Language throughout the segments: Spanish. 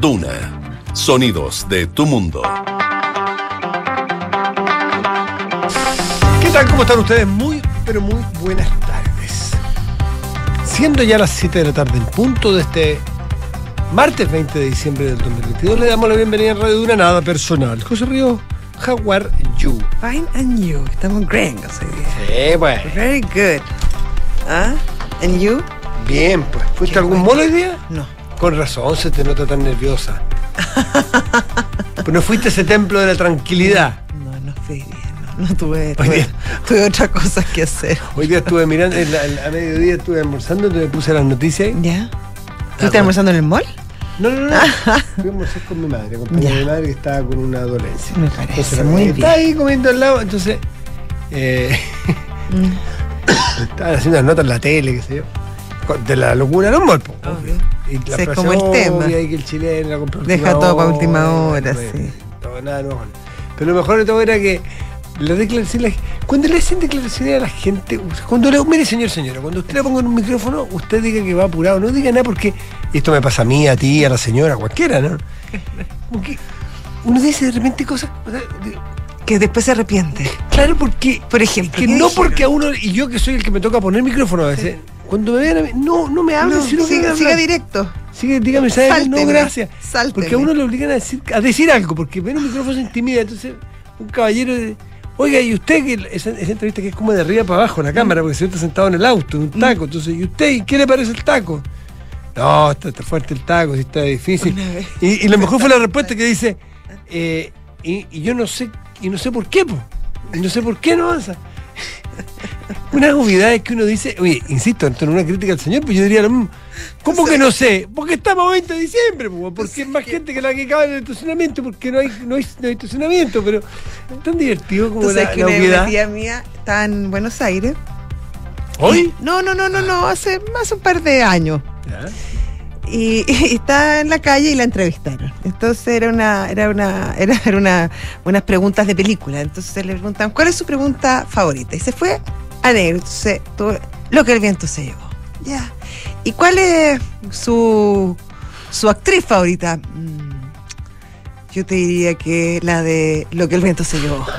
Duna. Sonidos de tu mundo. ¿Qué tal? ¿Cómo están ustedes? Muy, pero muy buenas tardes. Siendo ya las 7 de la tarde en punto de este martes 20 de diciembre del 2022, le damos la bienvenida a Radio Duna Nada Personal. José Río, how are you? Fine and you. Estamos gringos hoy día. Sí, pues. Very good. ¿Ah? And you? Bien, pues. ¿Fuiste Qué algún bueno. mall hoy día? No. Con razón se te nota tan nerviosa. pues no fuiste a ese templo de la tranquilidad. No, no fui bien. No, no tuve, tuve, día. tuve otras cosas que hacer. Hoy día estuve mirando, en la- en- a mediodía estuve almorzando, entonces me puse las noticias. ¿Ya? bueno. ¿Estás almorzando en el mall? No, no, no. Fui a almorzar con mi madre, acompañé a mi madre que estaba con una dolencia. Me parece Entonces, muy bien. Estaba ahí comiendo al lado, entonces. Eh, Mm, estaban haciendo las notas en la tele, qué sé yo. De la locura no po, Obvio. Y la es como el tema. obvia y que el chileno la compró a Deja todo pa' última hora, sí. todo, nada nuevo. Pero lo mejor de todo era que la declaración, la- cuando le hacen declaraciones a la gente, cuando le, mire señor, señora, cuando usted le ponga en un micrófono, usted diga que va apurado, no diga nada porque esto me pasa a mí, a ti, a la señora, a cualquiera, ¿no? Como que uno dice de repente cosas, o sea, de- Que después se arrepiente. claro, porque Por ejemplo. que ¿qué no porque a uno, y yo que soy el que me toca poner micrófono a veces, cuando me vean a mí, no, no me hablen, No, sino que siga, me siga hablan. directo. Sigue, dígame, ¿sabes? Sálteme, No, gracias. sálteme. Porque a uno le obligan a decir, a decir algo, porque ver un micrófono se intimida. Entonces, un caballero, de- oiga, ¿y usted? que esa, esa entrevista que es como de arriba para abajo la cámara, porque se está sentado en el auto, en un taco. Entonces, ¿y usted? ¿Y qué le parece el taco? No, está, está fuerte el taco, sí está difícil. Y, y lo mejor fue la respuesta que dice, eh, y, y yo no sé, y no sé por qué, po. Y no sé por qué no avanza. Unas obviedades que uno dice, oye, insisto, esto no es una crítica al señor, pues yo diría. ¿Cómo que no sé? Porque estamos a 20 de diciembre, po, porque hay más gente que la que cabe en el estacionamiento, porque no hay, no hay, no hay estacionamiento, pero es tan divertido como la, que la una, tía mía estaba en Buenos Aires. ¿Hoy? Y- no, no, no, no, no, hace más un par de años. Y, y estaba en la calle y la entrevistaron. Entonces era una, era una, era, era una, unas preguntas de película. Entonces le preguntan, ¿cuál es su pregunta favorita? Y se fue a negro. Entonces, tuvo- lo que el viento se llevó. Ya. ¿Y cuál es su, su actriz favorita? Mm, Yo te diría que la de Lo que el viento se llevó.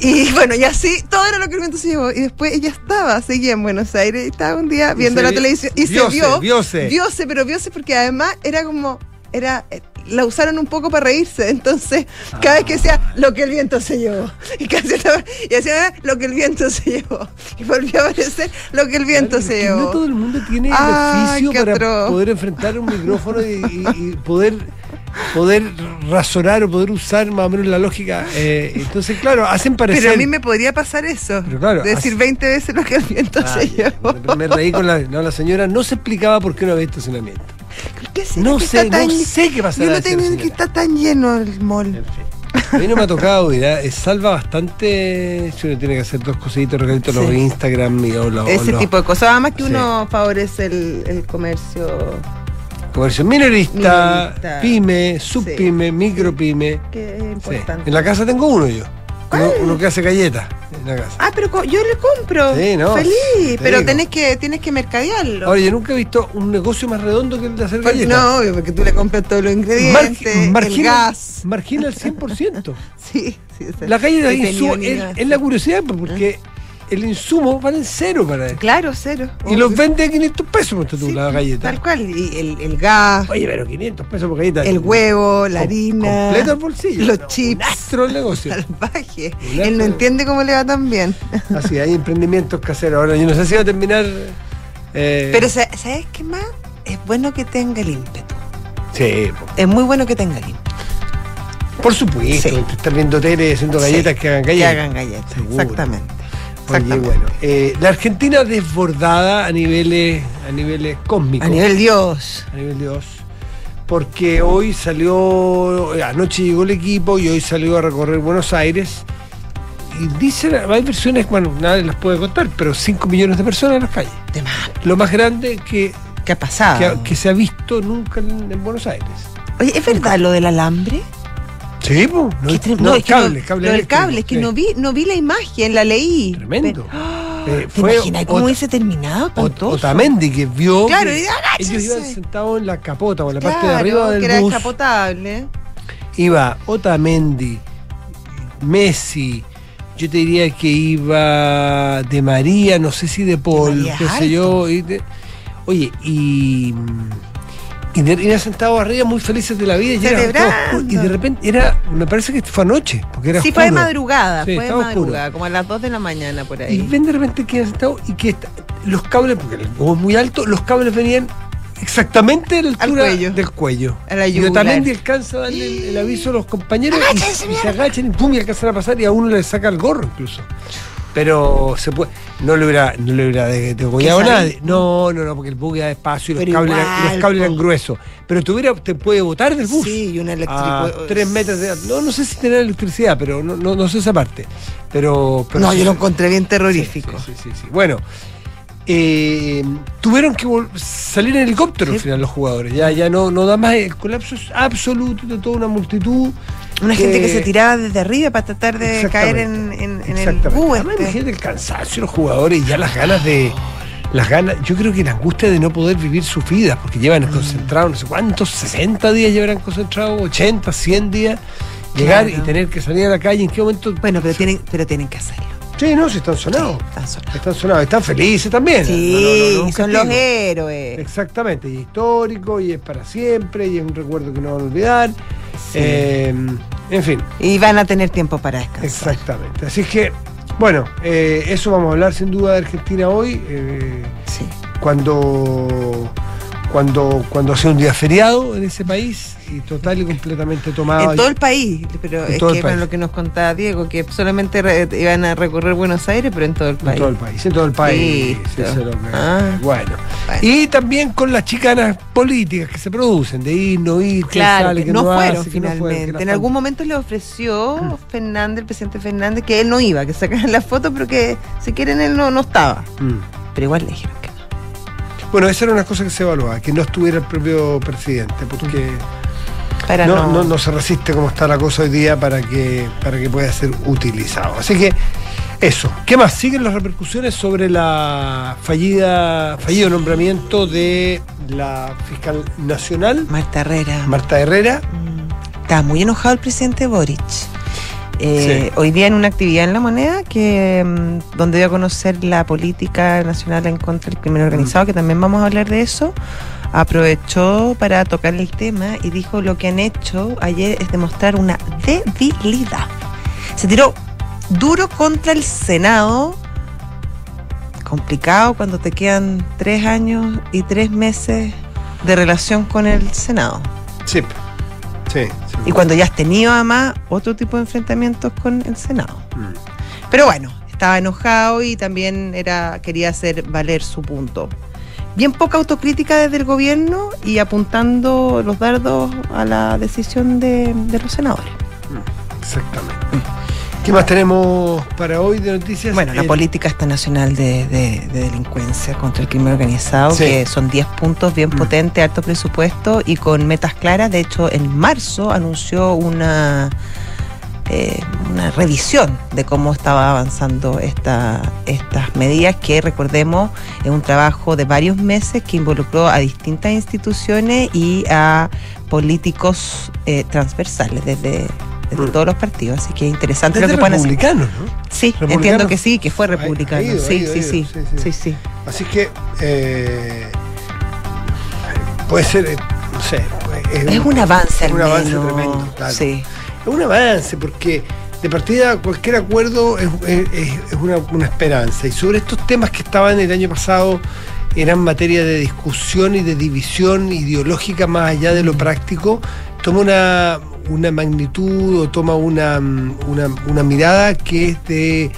Y bueno, y así, todo era lo que el viento se llevó. Y después ella estaba, seguía en Buenos Aires, estaba un día viendo se la vi- televisión y viose, se vio. viose. Viose, pero viose porque además era como. Era, eh, la usaron un poco para reírse, entonces cada vez que decía lo que el viento se llevó, y, casi estaba- y decía "Ah, lo que el viento se llevó, y volvió a aparecer lo que el viento Claro, se llevó. No todo el mundo tiene el oficio para poder enfrentar un micrófono y, y- y poder, poder razonar o poder usar más o menos la lógica. eh, entonces, claro, hacen parecer. Pero a mí me podría pasar eso, Pero claro, decir hace- 20 veces lo que el viento Ah, se ya, llevó. me reí con la, no, la señora, no se explicaba por qué no había estacionamiento. ¿Qué No que sé, está no sé qué pasará Yo no tengo que está tan lleno el mall. En fin. A mí no me ha tocado ir, ¿eh? salva bastante si uno tiene que hacer dos cositas, regalitos a los Sí. Instagram y o los, Ese los tipo de cosas. Además que Sí. uno favorece el, el comercio comercio minorista, Minorista. pyme, subpyme, micropyme. que es Sí. importante. En la casa tengo uno yo. Uno, que hace galletas en la casa. Ah, pero yo le compro. Sí, no, Feliz. te pero digo. tenés que, tienes que mercadearlo. Ahora, yo nunca he visto un negocio más redondo que el de hacer Pues galletas. no, obvio, porque tú le compras todos los ingredientes, el margina, gas. margina al 100%. Sí, sí. o sea, La galleta es, la curiosidad, pues, porque el insumo vale cero para él. Claro, cero. Y los vende a 500 pesos, tú, Sí, la galleta. Tal cual. Y el, el gas, Oye, pero 500 pesos por galleta. el huevo, la harina. Completo el bolsillo. Los No, chips. Un astro el negocio. Salvaje. Un Él no entiende cómo le va tan bien. Así, hay emprendimientos caseros. Ahora, yo no sé si va a terminar. eh, Pero sa- ¿sabes qué más? Es bueno que tenga el ímpetu. Sí. Es muy bueno que tenga el ímpetu. por supuesto. Sí. Estar viendo tele haciendo galletas Sí, que hagan Que galletas. hagan galletas. Seguro. Exactamente. Oye, bueno, eh, la Argentina desbordada a niveles, a niveles cósmicos. A nivel Dios. a nivel Dios. Porque hoy salió, anoche llegó el equipo y hoy salió a recorrer Buenos Aires. Y dicen, hay versiones, bueno, nadie las puede contar, pero 5 millones de personas en las calles. De más. Lo más grande que, ¿Qué ha pasado? que, que se ha visto nunca en, en Buenos Aires. Oye, ¿es verdad lo del alambre? Sí, pues. No, no, cable, no- cable lo del cable, es que sí. no vi, no vi la imagen, la leí. Tremendo. Pero- ¡Ah! Eh, ¿Te fue imaginas cómo hubiese terminado? Espantoso. Otamendi que vio Claro, que ellos iban sentados en la capota o en la parte de arriba del que era bus descapotable. iba Otamendi Messi yo te diría que iba de María no sé si de Paul qué sé yo y de- oye y y de- iban sentados arriba muy felices de la vida y, era todo Celebrando. oscuro. y de repente era me parece que fue anoche porque era Sí, fue de madrugada, Sí, fue de oscuro. madrugada, como a las 2 de la mañana por Y ahí. ven de repente que sentado y que está- los cables, porque el bus es muy alto, los cables venían exactamente a la Al altura cuello. del cuello. A la y yugular. Otamendi alcanza a darle el, el aviso a los compañeros y- y, se agachan y pum y alcanzan a pasar y a uno le saca el gorro incluso. Pero se puede, no le hubiera, no le hubiera de- degollado a ¿Qué nadie. sabe? No, no, no, porque el bus iba despacio y los Pero cables, eran, los cables eran gruesos. Pero tuviera, te puede botar del bus. Sí, y una electricidad. tres metros de No, no sé si tener electricidad, pero no, no, no sé esa parte. Pero, pero No, sí- yo lo encontré bien terrorífico. Sí, sí, sí, sí. Bueno, eh, tuvieron que salir en helicóptero al final los jugadores. Ya, ya no, no da más el colapso es absoluto de toda una multitud. Una gente que se tiraba desde arriba para tratar de caer en, en- en el. Además, este. el cansancio los jugadores y ya las ganas de. Las ganas, yo creo que la angustia de no poder vivir sus vidas, porque llevan Mm. concentrados, no sé cuántos, 60 días llevarán concentrados, 80, 100 días, llegar Claro. y tener que salir a la calle, ¿en qué momento? Bueno, pero tienen, pero tienen que hacerlo. Sí, no, si están sonados. Sí, están sonados. Están sonados, están felices también. Sí, No, no, no, no, un son los héroes. Exactamente, y histórico, y es para siempre, y es un recuerdo que no van a olvidar. Sí. Eh, en fin, Y van a tener tiempo para descansar. exactamente. Así que, bueno, eh, eso vamos a hablar sin duda de Argentina hoy, eh, Sí. cuando, cuando, cuando sea un día feriado en ese país y total y completamente tomado. En todo el país, pero En es que era país. lo que nos contaba Diego, que solamente re- iban a recorrer Buenos Aires, pero en todo el en país. todo el país, en todo el país. Eso es lo que- Ah. bueno. Bueno. Y también con las chicanas políticas que se producen, de ir, no ir, que Claro, sale, que que no, no, fueron hace, que no finalmente. fueron, en algún momento le ofreció Fernández, el presidente Fernández, que él no iba, que sacaran la foto, pero que si quieren él no, no estaba. Mm. Pero igual le dijeron que. Bueno, esa era una cosa que se evaluaba, que no estuviera el propio presidente, porque Para no, no, no, no se resiste como está la cosa hoy día para que, para que pueda ser utilizado. Así que eso. ¿Qué más? Siguen las repercusiones sobre la fallida, fallido nombramiento de la fiscal nacional, Marta Herrera. Marta Herrera. Mm, Está muy enojado el presidente Boric. Eh, Sí. Hoy día en una actividad en La Moneda que mm, donde dio a conocer la política nacional en contra del crimen organizado, que también vamos a hablar de eso, aprovechó para tocar el tema y dijo lo que han hecho ayer es demostrar una debilidad. Se tiró duro contra el Senado. Complicado cuando te quedan tres años y tres meses de relación con el Senado. Sí. Sí. Y cuando ya has tenido además otro tipo de enfrentamientos con el Senado. Mm. Pero bueno, estaba enojado y también era, quería hacer valer su punto. Bien poca autocrítica desde el gobierno y apuntando los dardos a la decisión de, de los senadores. Exactamente. ¿Qué más tenemos para hoy de noticias? Bueno, la El- política esta nacional de, de- de delincuencia contra el crimen organizado, Sí. que son 10 puntos bien Mm. potentes, alto presupuesto y con metas claras. De hecho, en marzo anunció una, eh, una revisión de cómo estaba avanzando esta, estas medidas, que recordemos es un trabajo de varios meses que involucró a distintas instituciones y a políticos eh, transversales desde, Mm. todos los partidos. Así que es interesante Desde lo que pueden hacer. republicanos, ¿no? Sí, Republicano. entiendo que sí, que fue republicano. ido, sí, ido, sí, sí, ido, sí, sí. sí, sí. Así que eh, puede ser, eh, no sé, Es un avance al un avance tremendo, claro. Sí. Es un avance porque de partida cualquier acuerdo es, es- es- es una, una esperanza. Y sobre estos temas que estaban el año pasado eran materia de discusión y de división ideológica más allá de lo práctico, toma una, una magnitud o toma una, una, mirada que es de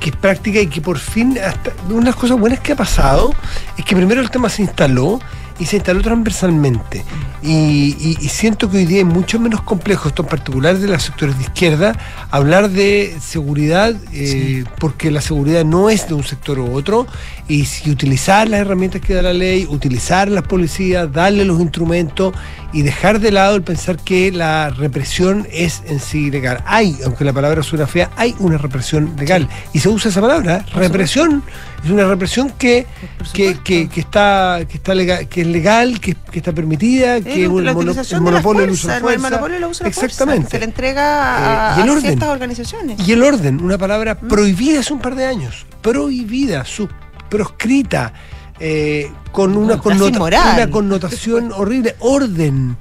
que es práctica y que por fin hasta una de las cosas buenas que ha pasado es que primero el tema se instaló y se instaló transversalmente. Y, y- y siento que hoy día es mucho menos complejo, esto en particular de los sectores de izquierda, hablar de seguridad, eh, porque la seguridad no es de un sector u otro, y si utilizar las herramientas que da la ley, utilizar las policías, darle los instrumentos y dejar de lado el pensar que la represión es en sí legal. Hay, aunque la palabra suena fea, hay una represión legal. Y se usa esa palabra, represión. Es una represión que, que, que, que está, que está legal, que es legal, que, que está permitida, que Es el, mono- el monopolio del uso fuerza, de el fuerza. monopolio del uso de la fuerza, Exactamente. que se le entrega a, Eh, y el a orden. ciertas organizaciones. Y el orden, una palabra Mm. prohibida hace un par de años, prohibida, sub- proscrita, eh, con una, connota- una connotación horrible, orden.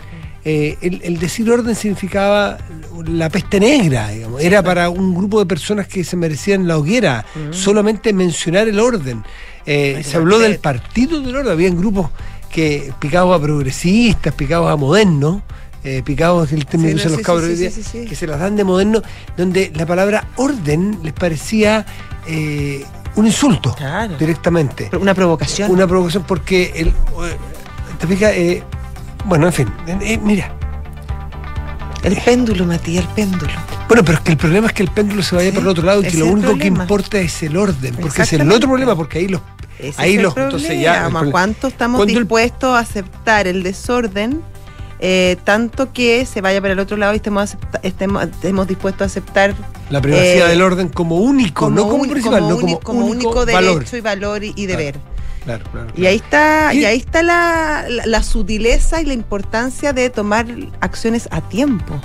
Eh, el, el decir orden significaba la peste negra, digamos. era para un grupo de personas que se merecían la hoguera, solamente mencionar el orden. Eh, Mm. Se habló del partido del orden, habían grupos que picados a progresistas, picados a modernos, eh, picados el término Sí, que usan no, los sí, cabros sí, día, que se las dan de moderno, donde la palabra orden les parecía eh, un insulto Claro. directamente. Una provocación. Una provocación porque el, eh, te fijas, eh, bueno, en fin, mira. El péndulo, Matías, el péndulo. Bueno, pero es que el problema es que el péndulo se vaya Sí, por el otro lado y que lo único que importa es el orden, porque es el otro problema, porque ahí los Ese ahí los entonces ya ¿Cuánto estamos dispuestos a aceptar el desorden? eh, tanto que se vaya para el otro lado y estemos, acepta- estemos, estemos dispuestos a aceptar la privacidad eh, del orden como único, no como uni- principal, no uni- como, único, único valor. derecho y valor y, y deber. Claro, claro, Y ahí está, Y- y ahí está la, la- la sutileza y la importancia de tomar acciones a tiempo.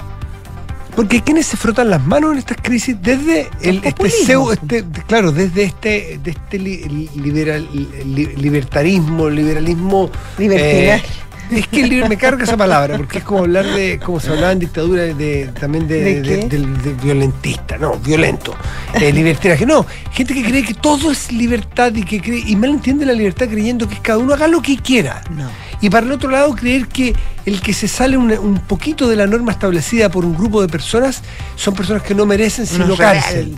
Porque quienes se frotan las manos en estas crisis desde el, este, este- claro, desde este, de este li- liberal- li- libertarismo, liberalismo. Libertinaje. eh, es que el liber- me carga esa palabra, porque es como hablar de, como se hablaba en dictadura, de, también de, ¿De de- qué? del- de violentista, no, violento. Eh, libertinaje, no, gente que cree que todo es libertad y que cree, y mal entiende la libertad creyendo que cada uno haga lo que quiera. No. Y para el otro lado, creer que el que se sale un, un poquito de la norma establecida por un grupo de personas son personas que no merecen sino Unos cárcel.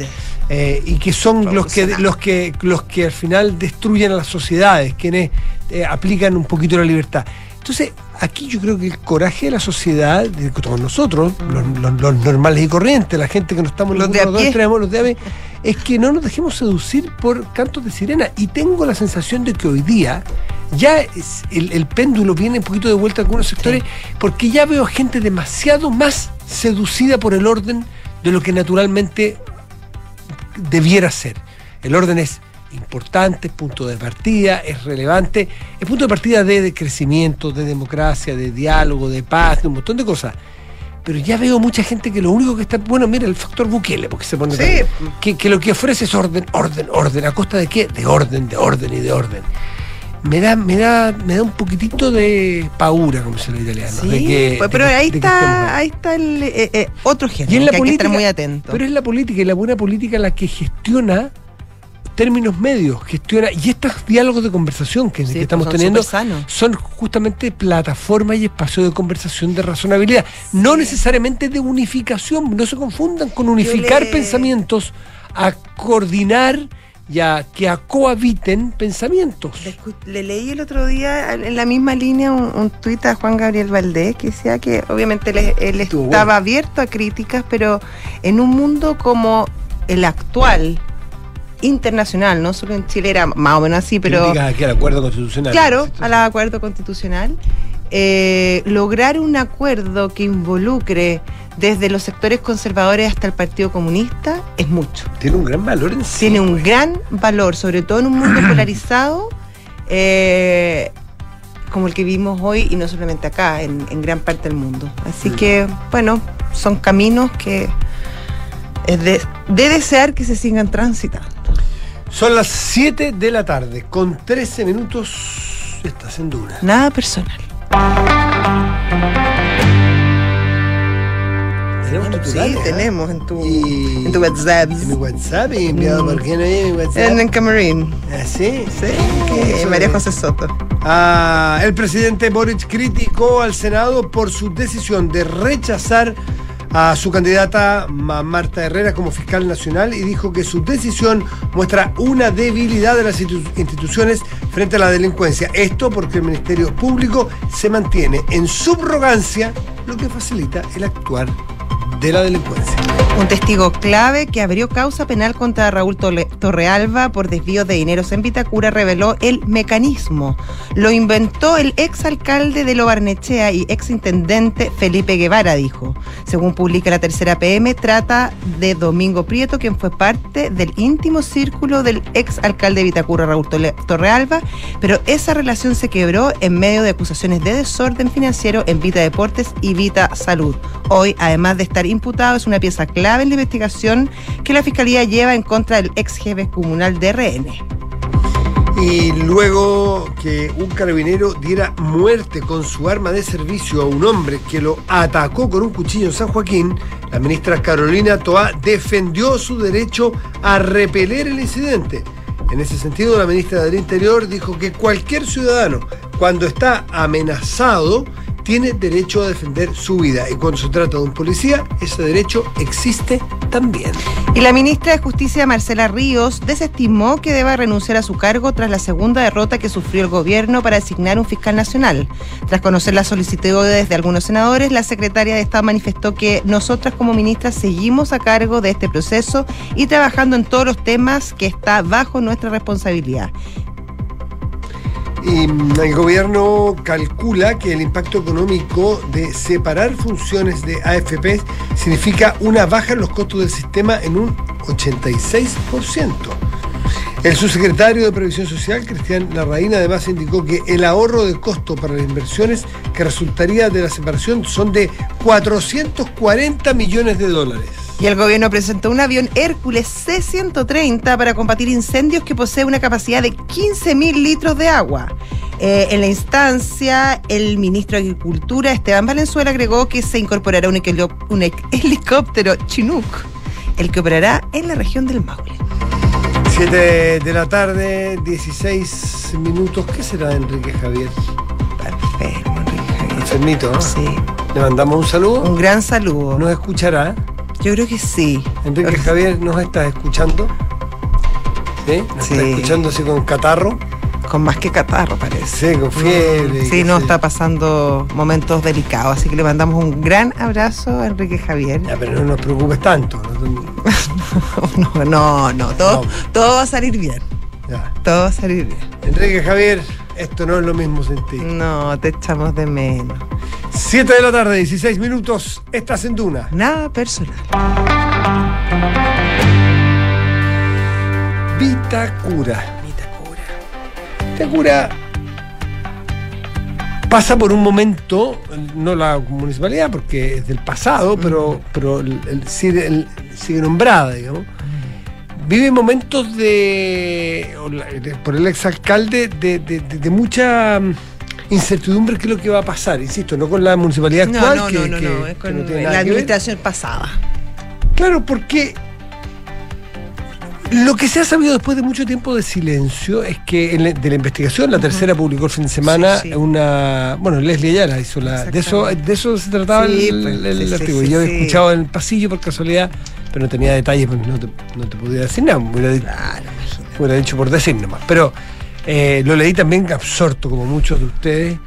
Eh, y que son los que, los, que, los que al final destruyen a las sociedades, quienes eh, aplican un poquito la libertad. Entonces, aquí yo creo que el coraje de la sociedad, de todos nosotros, los, los- los normales y corrientes, la gente que no estamos en Los de a pie. extremos, los de a pie, es que no nos dejemos seducir por cantos de sirena. Y tengo la sensación de que hoy día ya es- el, el péndulo viene un poquito de vuelta a algunos sectores, porque ya veo gente demasiado más seducida por el orden de lo que naturalmente debiera ser. El orden es importante, es punto de partida, es relevante, es punto de partida de, de crecimiento, de democracia, de diálogo, de paz, de un montón de cosas. Pero ya veo mucha gente que lo único que está. Bueno, mira, el factor Bukele, porque se pone. Sí. Que, que lo que ofrece es orden, orden, orden. ¿A costa de qué? De orden, de orden y de orden. Me da, me da, me da un poquitito de paura, como se lo italiano. Sí, de que- pues, de pero ahí de está, ahí está el eh, eh, otro género Y en la que hay que política, estar muy atento. Pero es la política y la buena política la que gestiona términos medios, gestiona y estos diálogos de conversación que, Sí, que pues estamos teniendo son justamente plataformas y espacios de conversación de razonabilidad, no necesariamente de unificación, no se confundan con unificar le- pensamientos a coordinar y a que a cohabiten pensamientos. Le, leí el otro día en la misma línea un, un tuit a Juan Gabriel Valdés que decía que obviamente él, estaba bueno. abierto a críticas, pero en un mundo como el actual, internacional, no solo en Chile era más o menos así, pero aquí al acuerdo constitucional. claro, al acuerdo constitucional, eh, lograr un acuerdo que involucre desde los sectores conservadores hasta el Partido Comunista es mucho Tiene un gran valor en sí. tiene un pues. gran valor, sobre todo en un mundo polarizado eh, como el que vivimos hoy y no solamente acá, en, en gran parte del mundo. Así Mm. que, bueno, son caminos que es de, de desear que se sigan transitando. Son las 7 de la tarde, con 13 minutos. Estás en Duna. Nada personal. Tenemos Sí, titulares, ¿eh? tenemos en tu, Y- en tu WhatsApp. En mi WhatsApp, y enviado Mm. por qué no hay en mi WhatsApp. En, en Camerín. ¿Ah, sí? Sí, ¿Qué eh, eso María José Soto. Ah, el presidente Boric criticó al Senado por su decisión de rechazar a su candidata Ma- Marta Herrera como fiscal nacional y dijo que su decisión muestra una debilidad de las institu- instituciones frente a la delincuencia. Esto porque el Ministerio Público se mantiene en subrogancia, lo que facilita el actuar de la delincuencia. Un testigo clave que abrió causa penal contra Raúl Torrealba por desvío de dineros en Vitacura reveló el mecanismo. Lo inventó el exalcalde de Lobarnechea y exintendente Felipe Guevara, dijo. Según publica la tercera PM, trata de Domingo Prieto, quien fue parte del íntimo círculo del exalcalde de Vitacura, Raúl Torrealba, pero esa relación se quebró en medio de acusaciones de desorden financiero en Vita Deportes y Vita Salud. Hoy, además de estar imputado, es una pieza clave en la investigación que la Fiscalía lleva en contra del ex jefe comunal de RN. Y luego que un carabinero diera muerte con su arma de servicio a un hombre que lo atacó con un cuchillo en San Joaquín, la ministra Carolina Toá defendió su derecho a repeler el incidente. En ese sentido, la ministra del Interior dijo que cualquier ciudadano, cuando está amenazado, tiene derecho a defender su vida. Y cuando se trata de un policía, ese derecho existe también. Y la ministra de Justicia, Marcela Ríos, desestimó que deba renunciar a su cargo tras la segunda derrota que sufrió el gobierno para designar un fiscal nacional. Tras conocer las solicitudes de algunos senadores, la secretaria de Estado manifestó que nosotras como ministras seguimos a cargo de este proceso y trabajando en todos los temas que está bajo nuestra responsabilidad. Y el gobierno calcula que el impacto económico de separar funciones de AFP significa una baja en los costos del sistema en un 86%. El subsecretario de Previsión Social, Cristian Larraín, además indicó que el ahorro de costo para las inversiones que resultaría de la separación son de 440 millones de dólares. Y el gobierno presentó un avión Hércules C-130 para combatir incendios que posee una capacidad de 15.000 litros de agua. Eh, en la instancia, el ministro de Agricultura, Esteban Valenzuela, agregó que se incorporará un, helicóptero Chinook, el que operará en la región del Maule. 7 de la tarde, 16 minutos. ¿Qué será de Enrique Javier? Enfermo, Enrique Javier. Enfermito, ¿no? Sí, Le mandamos un saludo. un gran saludo. Nos escuchará. Yo creo que sí. Enrique Javier, ¿nos estás escuchando? ¿Sí? ¿Nos Sí. está escuchando así con catarro? Con más que catarro, parece. Sí, con fiebre. Sí, no, está pasando momentos delicados, así que le mandamos un gran abrazo a Enrique Javier. Ya, pero no nos preocupes tanto. ¿no? No, no, no, todo, todo va a salir bien, Ya. todo va a salir bien. Enrique Javier, esto no es lo mismo sin ti. No, te echamos de menos. 7 de la tarde, 16 minutos. Estás en Duna. Nada personal. Vitacura. Vitacura pasa por un momento, no la municipalidad porque es del pasado, pero, pero el- el- sigue, el- sigue nombrada, digamos. Vive momentos de, por el exalcalde de, de, de- de mucha mm, incertidumbre qué es lo que va a pasar, insisto, no con la municipalidad No, actual, no, que, no, no, que- no, es que con no tiene la administración pasada. Claro, porque lo que se ha sabido después de mucho tiempo de silencio es que en la- de la investigación, la tercera publicó el fin de semana Sí, sí. una. Bueno, Leslie Ayala hizo la. De eso, de eso se trataba Sí, el, pues, el artículo. Yo he escuchado en el pasillo por casualidad, pero no tenía detalles, pues no te, no te podía decir nada. me Hubiera, Claro, hubiera dicho por decir nomás. Pero eh, lo leí también absorto, como muchos de ustedes,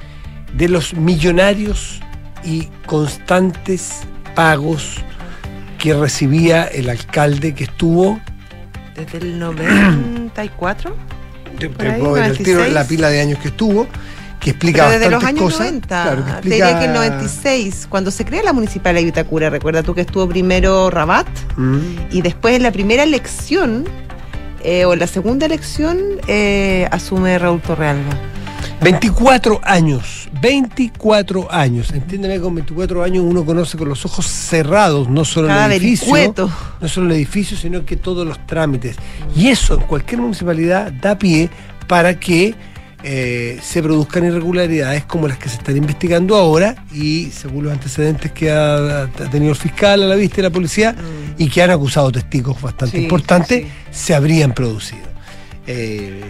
de los millonarios y constantes pagos que recibía el alcalde que estuvo Desde el 94. te, te ahí, puedo ver el tiro 96. la pila de años que estuvo, que explica Pero desde los años cosas. 90. Claro, que Te explica- diría que el 96, cuando se crea la municipalidad de Vitacura, recuerda tú que estuvo primero Rabat Mm. y después en la primera elección, eh, o en la segunda elección, eh, asume Raúl Torrealba. 24 años, 24 años. Entiéndeme, con 24 años uno conoce con los ojos cerrados, no solo Cada el edificio, vericueto. no solo el edificio, sino que todos los trámites. Y eso en cualquier municipalidad da pie para que eh, se produzcan irregularidades como las que se están investigando ahora y según los antecedentes que ha, ha tenido el fiscal a la vista y la policía y que han acusado testigos bastante Sí, importantes, sí. se habrían producido. Eh.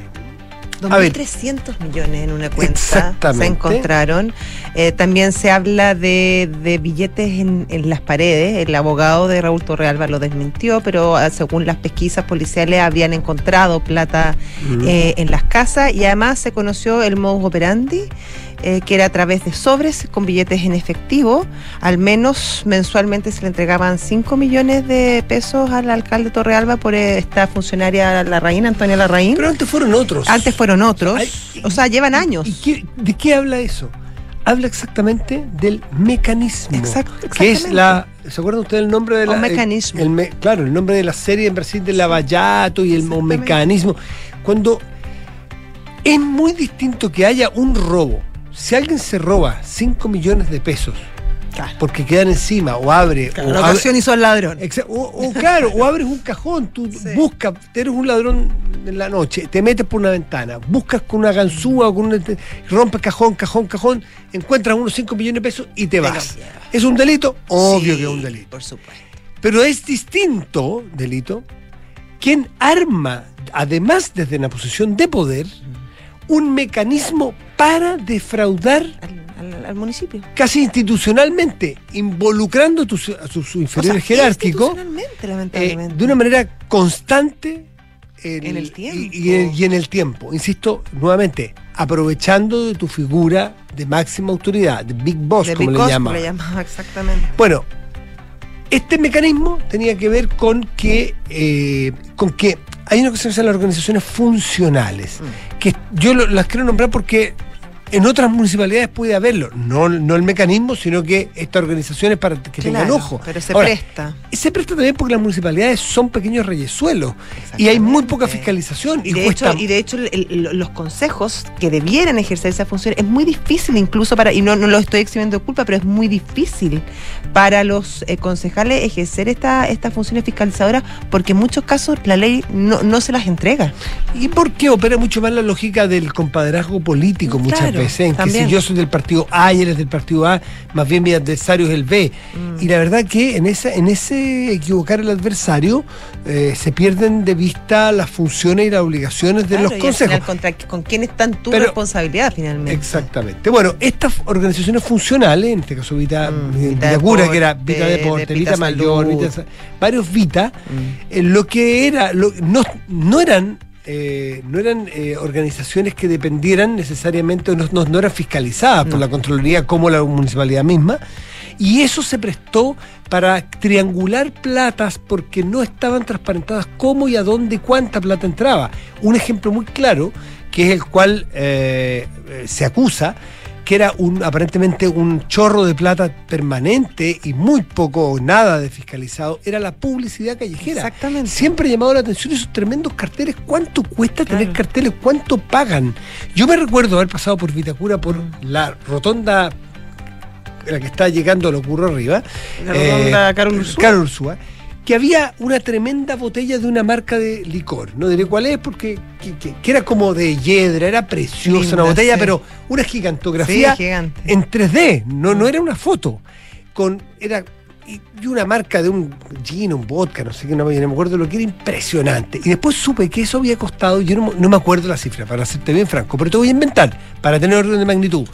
2.300 millones en una cuenta Exactamente. se encontraron. Eh, también se habla de, de billetes en, en las paredes. El abogado de Raúl Torrealba lo desmintió, pero ah, según las pesquisas policiales habían encontrado plata eh, en las casas y además se conoció el modus operandi. Eh, que era a través de sobres con billetes en efectivo. Al menos mensualmente se le entregaban 5 millones de pesos al alcalde Torrealba por eh, esta funcionaria Larraín, Antonia Larraín. Pero antes fueron otros. Antes fueron otros. Ay, o sea, llevan años. ¿Y qué- de qué habla eso? Habla exactamente del mecanismo. Exacto, que es la. ¿Se acuerdan ustedes el nombre de la. Un mecanismo. el me- claro, el nombre de la serie en Brasil de Lavallato y el mecanismo. Cuando es muy distinto que haya un robo. Si alguien se roba 5 millones de pesos Claro. porque quedan encima o abre. o La abre- ocasión hizo el ladrón. O, o claro, o abres un cajón, tú Sí. buscas, eres un ladrón en la noche, te metes por una ventana, buscas con una ganzúa o con una, rompes cajón, cajón, cajón, encuentras unos 5 millones de pesos y te vas. ¿Es un delito? Obvio Sí, que es un delito. Por supuesto. Pero es distinto, delito, quien arma, además desde una posición de poder, un mecanismo para defraudar Al, al- al municipio. casi institucionalmente, involucrando a tus, a sus inferiores O sea, jerárquicos. institucionalmente, Eh, lamentablemente. de una manera constante En el tiempo. Y, y en, y en el tiempo. Insisto, nuevamente, aprovechando de tu figura de máxima autoridad, de Big Boss, De como Big le Boss, llama. como le llamaba exactamente. Bueno, este mecanismo tenía que ver con que, eh, con que hay una cosa que se llama las organizaciones funcionales, Mm. que yo lo- las quiero nombrar porque en otras municipalidades puede haberlo, no, no el mecanismo, sino que estas organizaciones para que tengan ojo. Pero se Ahora, presta. y se presta también porque las municipalidades son pequeños reyesuelos y hay muy poca fiscalización y, de, cuesta hecho, y de hecho, el- el- los consejos que debieran ejercer esa función es muy difícil, incluso para, y no, no lo estoy eximiendo de culpa, pero es muy difícil para los eh, concejales ejercer esta, estas funciones fiscalizadoras, porque en muchos casos la ley no, no se las entrega. ¿Y por qué opera mucho más la lógica del compadrazgo político muchas Claro, veces? En que si yo soy del partido A y eres del partido A, más bien mi adversario es el B. Mm. Y la verdad que en esa, en ese equivocar el adversario eh, se pierden de vista las funciones y las obligaciones de Claro, los al consejos. final, contra, ¿Con quién está en tu Pero- responsabilidad finalmente? Exactamente. Bueno, estas organizaciones funcionales, en este caso Vita, Mm, eh, Vita que era Vita Deporte, de Vita, Vita Mayor. Vita varios Vita, Mm. eh, lo que era, lo- no, no eran, eh, no eran eh, organizaciones que dependieran necesariamente, no, no- no eran fiscalizadas por la Contraloría como la municipalidad misma. Y eso se prestó para triangular platas porque no estaban transparentadas cómo y a dónde y cuánta plata entraba. Un ejemplo muy claro, que es el cual eh, se acusa, que era un, aparentemente un chorro de plata permanente y muy poco o nada de fiscalizado, era la publicidad callejera. Exactamente. Siempre ha llamado la atención esos tremendos carteles. ¿Cuánto cuesta tener carteles? ¿Cuánto pagan? Yo me recuerdo haber pasado por Vitacura por Mm. la rotonda la que está llegando lo ocurro arriba. La rotonda Carol Ursúa. Carol Ursúa, que había una tremenda botella de una marca de licor. No diré cuál es porque que, que- que era como de hiedra, era preciosa Linda, una botella, sí. pero una gigantografía Sí, en 3D, no, no era una foto. Con, era y una marca de un gin, un vodka, no sé qué, no, me no me acuerdo lo que era impresionante. Y después supe que eso había costado, yo no, no me acuerdo la cifra, para serte bien franco, pero te voy a inventar, para tener orden de magnitud,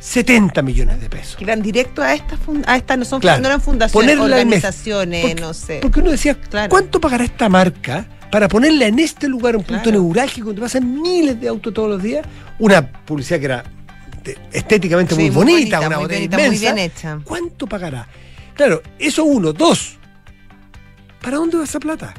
70 millones de pesos. Que iban directo a esta, a esta no, son, Claro. no eran fundaciones, organizaciones, Porque- no sé. Porque uno decía, Claro. ¿cuánto pagará esta marca para ponerla en este lugar, un punto Claro. neurálgico donde pasan miles de autos todos los días? Una publicidad que era estéticamente Sí, muy, muy bonita, bonita, una muy botella bonita, muy inmensa. bien hecha. ¿Cuánto pagará? Claro, eso uno. Dos, ¿para dónde va esa plata?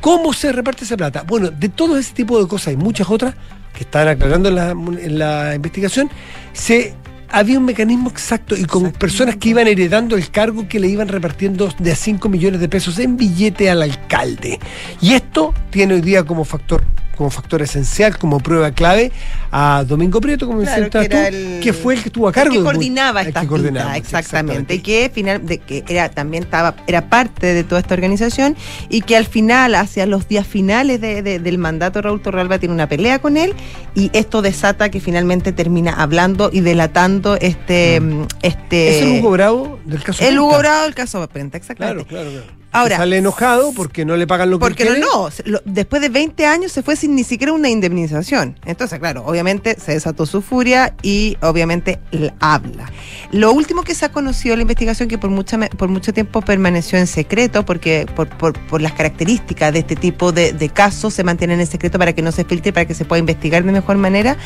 ¿Cómo se reparte esa plata? Bueno, de todo ese tipo de cosas y muchas otras que están aclarando en la, en la investigación, se había un mecanismo exacto y con personas que iban heredando el cargo que le iban repartiendo de a 5 millones de pesos en billete al alcalde. Y esto tiene hoy día como factor como factor esencial, como prueba clave, a Domingo Prieto, como Claro, que tú, el- que fue el que estuvo a El cargo. que coordinaba que vistas, exactamente, y que final de que era también estaba era parte de toda esta organización y que al final hacia los días finales de- de- del mandato Raúl Torralba tiene una pelea con él y esto desata que finalmente termina hablando y delatando este Mm. este Es el Hugo Bravo del caso el Hugo. Bravo del caso Prenta, Claro, exactamente claro, claro. Ahora, sale enojado porque no le pagan lo que Porque no, después de 20 años se fue sin ni siquiera una indemnización. Entonces, claro, obviamente se desató su furia y obviamente habla. Lo último que se ha conocido en la investigación, que por, mucha, me- por mucho tiempo permaneció en secreto, porque por, por- por las características de este tipo de, de casos se mantienen en secreto para que no se filtre, para que se pueda investigar de mejor manera,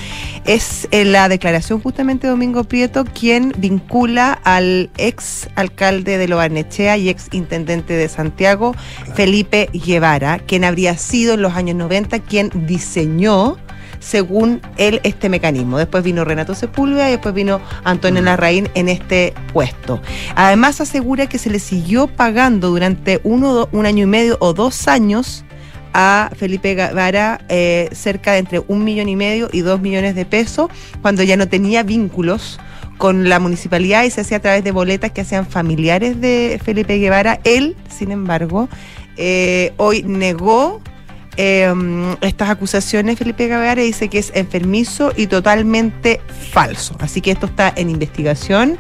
es eh, la declaración justamente de Domingo Prieto, quien vincula al ex alcalde de Lobarnechea y ex intendente de Santiago, Felipe Guevara, quien habría sido en los años 90 quien diseñó según él este mecanismo. Después vino Renato Sepúlveda y después vino Antonio Larraín en este puesto. Además asegura que se le siguió pagando durante uno, un año y medio o dos años a Felipe Guevara eh, cerca de entre un millón y medio y dos millones de pesos cuando ya no tenía vínculos con la municipalidad y se hacía a través de boletas que hacían familiares de Felipe Guevara. Él, sin embargo, eh, hoy negó eh, estas acusaciones Felipe Guevara y dice que es enfermizo y totalmente falso. Así que esto está en investigación.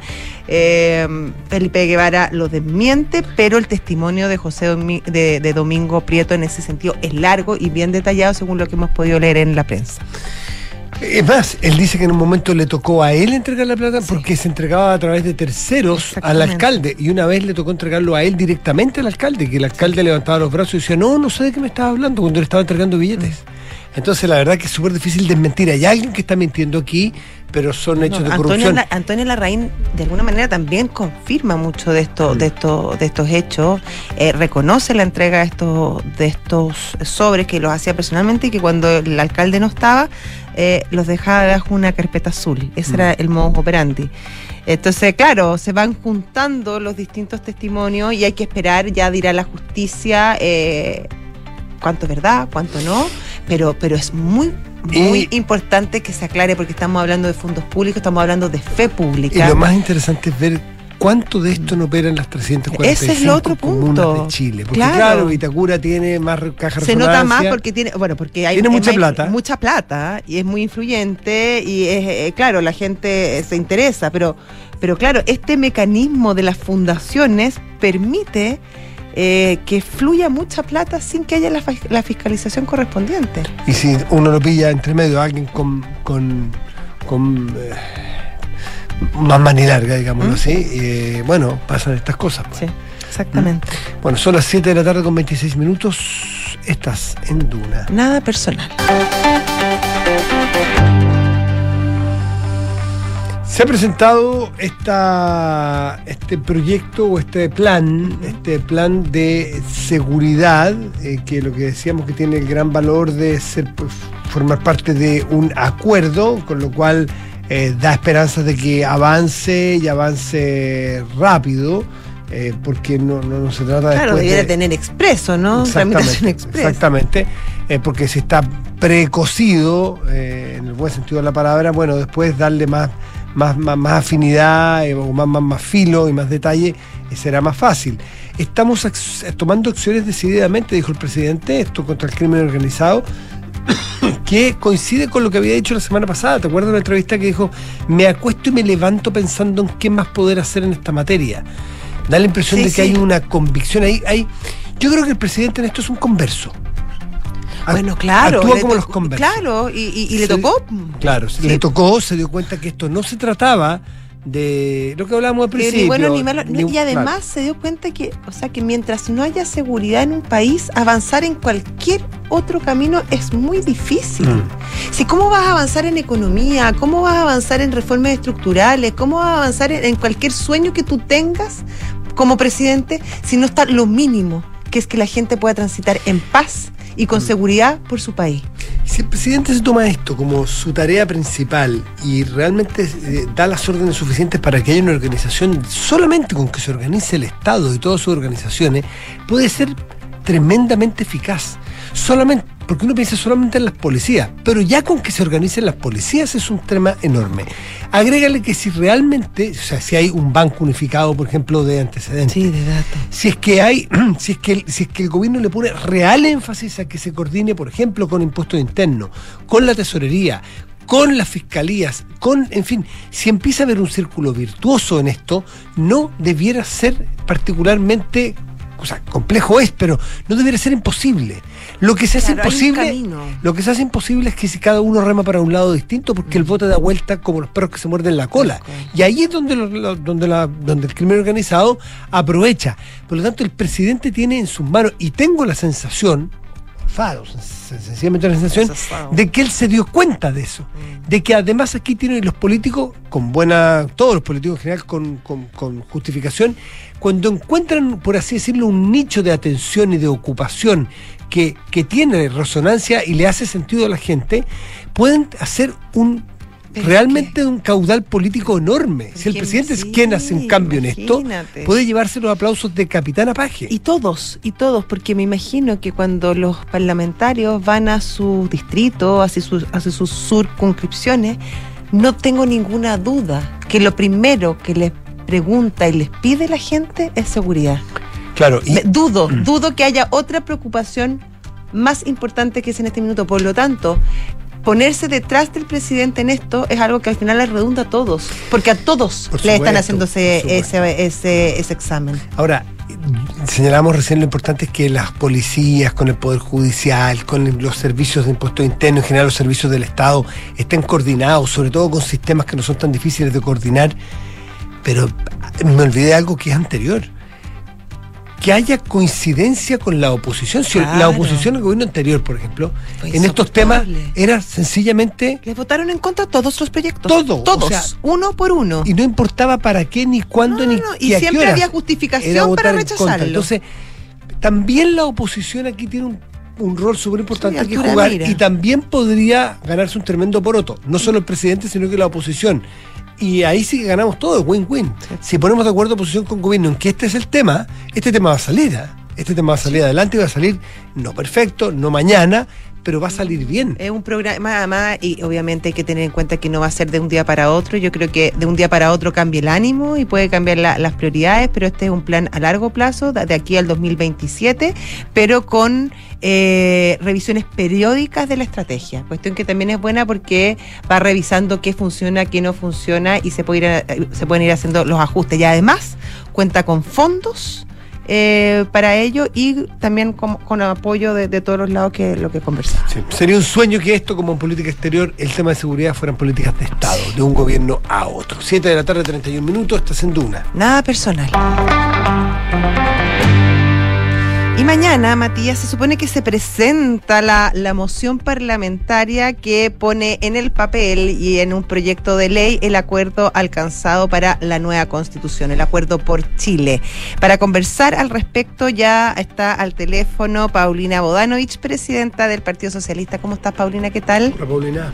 Eh, Felipe Guevara lo desmiente, pero el testimonio de José Domi- de, de Domingo Prieto en ese sentido es largo y bien detallado según lo que hemos podido leer en la prensa. Es más, él dice que en un momento le tocó a él entregar la plata Sí. porque se entregaba a través de terceros al alcalde y una vez le tocó entregarlo a él directamente al alcalde, que el alcalde levantaba los brazos y decía, no, no sé de qué me estaba hablando cuando le estaba entregando billetes. Mm. Entonces la verdad que es súper difícil desmentir. Hay alguien que está mintiendo aquí, pero son hechos No, de corrupción. Antonio Larraín de alguna manera también confirma mucho de esto, Mm. de estos, de estos hechos, eh, reconoce la entrega de estos, de estos sobres que los hacía personalmente y que cuando el alcalde no estaba, eh, los dejaba bajo una carpeta azul. Ese Mm. era el modus operandi. Entonces, claro, se van juntando los distintos testimonios y hay que esperar, ya dirá la justicia eh, cuánto es verdad, cuánto no, pero, pero es muy, muy Y- importante que se aclare porque estamos hablando de fondos públicos, estamos hablando de fe Y pública. lo más interesante es ver cuánto de esto no opera en las 345 Ese es el otro comunas punto. de Chile. Porque Claro. claro, Vitacura tiene más caja se nota más porque tiene, bueno, porque hay Tiene mucha hay plata. mucha plata y es muy influyente y es eh, claro, la gente eh, se interesa, pero pero claro, este mecanismo de las fundaciones permite eh, que fluya mucha plata sin que haya la, fiscalización correspondiente. Y si uno lo pilla entre medio a alguien con, con, con eh, más mani larga, digámoslo ¿Mm? así, eh, bueno, pasan estas cosas. pues. Sí, exactamente. Bueno, son las 7 de la tarde con 26 minutos. Estás en Duna. Nada personal. Se ha presentado esta, este proyecto o este plan, este plan de seguridad, eh, que lo que decíamos que tiene el gran valor de ser pues, formar parte de un acuerdo, con lo cual eh, da esperanzas de que avance y avance rápido, eh, porque no, no, no se trata Claro, debiera de- tener expreso, ¿no? Tramitación. Exactamente, eh, porque si está precocido, eh, en el buen sentido de la palabra, bueno, después darle más, más, más, más afinidad o más, más, más filo y más detalle será más fácil. Estamos ac- tomando acciones decididamente, dijo el presidente, esto contra el crimen organizado, que coincide con lo que había dicho la semana pasada. ¿Te acuerdas de una entrevista que dijo, me acuesto y me levanto pensando en qué más poder hacer en esta materia? Da la impresión Sí, de que sí. hay una convicción ahí. Hay, yo creo que el presidente en esto es un converso. Ac- Bueno, claro. Actúa como los conversos. Claro, y, y- y le tocó. Claro, Sí. le tocó, se dio cuenta que esto no se trataba de lo que hablábamos al principio. ni bueno ni malo. Ni- y además claro. se dio cuenta que, o sea, que mientras no haya seguridad en un país, avanzar en cualquier otro camino es muy difícil. Mm. Si cómo vas a avanzar en economía, cómo vas a avanzar en reformas estructurales, cómo vas a avanzar en, en cualquier sueño que tú tengas como presidente, si no está lo mínimo, que es que la gente pueda transitar en paz y con seguridad por su país. Si el presidente se toma esto como su tarea principal y realmente eh, da las órdenes suficientes para que haya una organización, solamente con que se organice el Estado y todas sus organizaciones, puede ser tremendamente eficaz. Solamente, porque uno piensa solamente en las policías, pero ya con que se organicen las policías es un tema enorme. Agrégale que si realmente, o sea, si hay un banco unificado, por ejemplo, de antecedentes, de datos. si es que hay, si es que, el- si es que el gobierno le pone real énfasis a que se coordine, por ejemplo, con impuestos internos, con la tesorería, con las fiscalías, con, en fin, si empieza a haber un círculo virtuoso en esto, no debiera ser particularmente o sea, complejo es, pero no debería ser imposible. Lo que se hace Claro, imposible, lo que se hace imposible es que si cada uno rema para un lado distinto, porque el voto da vuelta como los perros que se muerden la cola. Y ahí es donde, lo- donde, la, donde el crimen organizado aprovecha. Por lo tanto, el presidente tiene en sus manos, y tengo la sensación, fado, sen- sencillamente la sensación, de que él se dio cuenta de eso. De que además aquí tienen los políticos, con buena, todos los políticos en general, con, con- con justificación, cuando encuentran, por así decirlo, un nicho de atención y de ocupación que, que tiene resonancia y le hace sentido a la gente, pueden hacer un realmente un caudal político enorme. Si el presidente sí, es quien hace un cambio en esto, puede llevarse los aplausos de Capitán Apaje. Y todos, y todos, porque me imagino que cuando los parlamentarios van a su distrito, hacia sus, hacia sus circunscripciones, no tengo ninguna duda que lo primero que les pregunta y les pide la gente es seguridad. Claro, y, dudo, Mm. dudo que haya otra preocupación más importante que esa en este minuto. Por lo tanto, ponerse detrás del presidente en esto es algo que al final les redunda a todos, porque a todos le están por ese, ese, ese, examen. Ahora, señalamos recién lo importante es que las policías, con el Poder Judicial, con los servicios de impuestos internos, en general los servicios del Estado, estén coordinados, sobre todo con sistemas que no son tan difíciles de coordinar. Pero me olvidé de algo que es anterior. Que haya coincidencia con la oposición. Si la oposición al gobierno anterior, por ejemplo, Fue en estos temas era sencillamente Les votaron en contra todos los proyectos. Todo, o Todos. sea, uno por uno. y no importaba para qué, ni cuándo, No, ni, no, y a qué siempre había justificación para en rechazarlo. Entonces, también la oposición aquí tiene un, un rol súper importante Sí, que jugar mira. y también podría ganarse un tremendo poroto. No solo el presidente, sino que la oposición. Y ahí sí que ganamos todo, win-win. Si ponemos de acuerdo oposición con gobierno en que este es el tema, este tema va a salir. ¿ah? Este tema va a salir adelante y va a salir no perfecto, no mañana, pero va a salir bien. Es un programa, además, y obviamente hay que tener en cuenta que no va a ser de un día para otro. Yo creo que de un día para otro cambia el ánimo y puede cambiar la- las prioridades, pero este es un plan a largo plazo, de aquí al 2027, pero con eh, revisiones periódicas de la estrategia. Cuestión que también es buena porque va revisando qué funciona, qué no funciona y se, puede ir, a- se pueden ir haciendo los ajustes. Y además cuenta con fondos. Eh, para ello y también con, con apoyo de, de todos los lados que lo que conversaba. Sí, Sería un sueño que esto, como en política exterior, el tema de seguridad fueran políticas de Estado, de un gobierno a otro. 7 de la tarde, 31 minutos, estás en Duna. Nada personal. Y mañana, Matías, se supone que se presenta la, la moción parlamentaria que pone en el papel y en un proyecto de ley el acuerdo alcanzado para la nueva constitución, el acuerdo por Chile. Para conversar al respecto ya está al teléfono Paulina Bodanovich, presidenta del Partido Socialista. ¿Cómo estás, Paulina? ¿Qué tal? Hola, Paulina.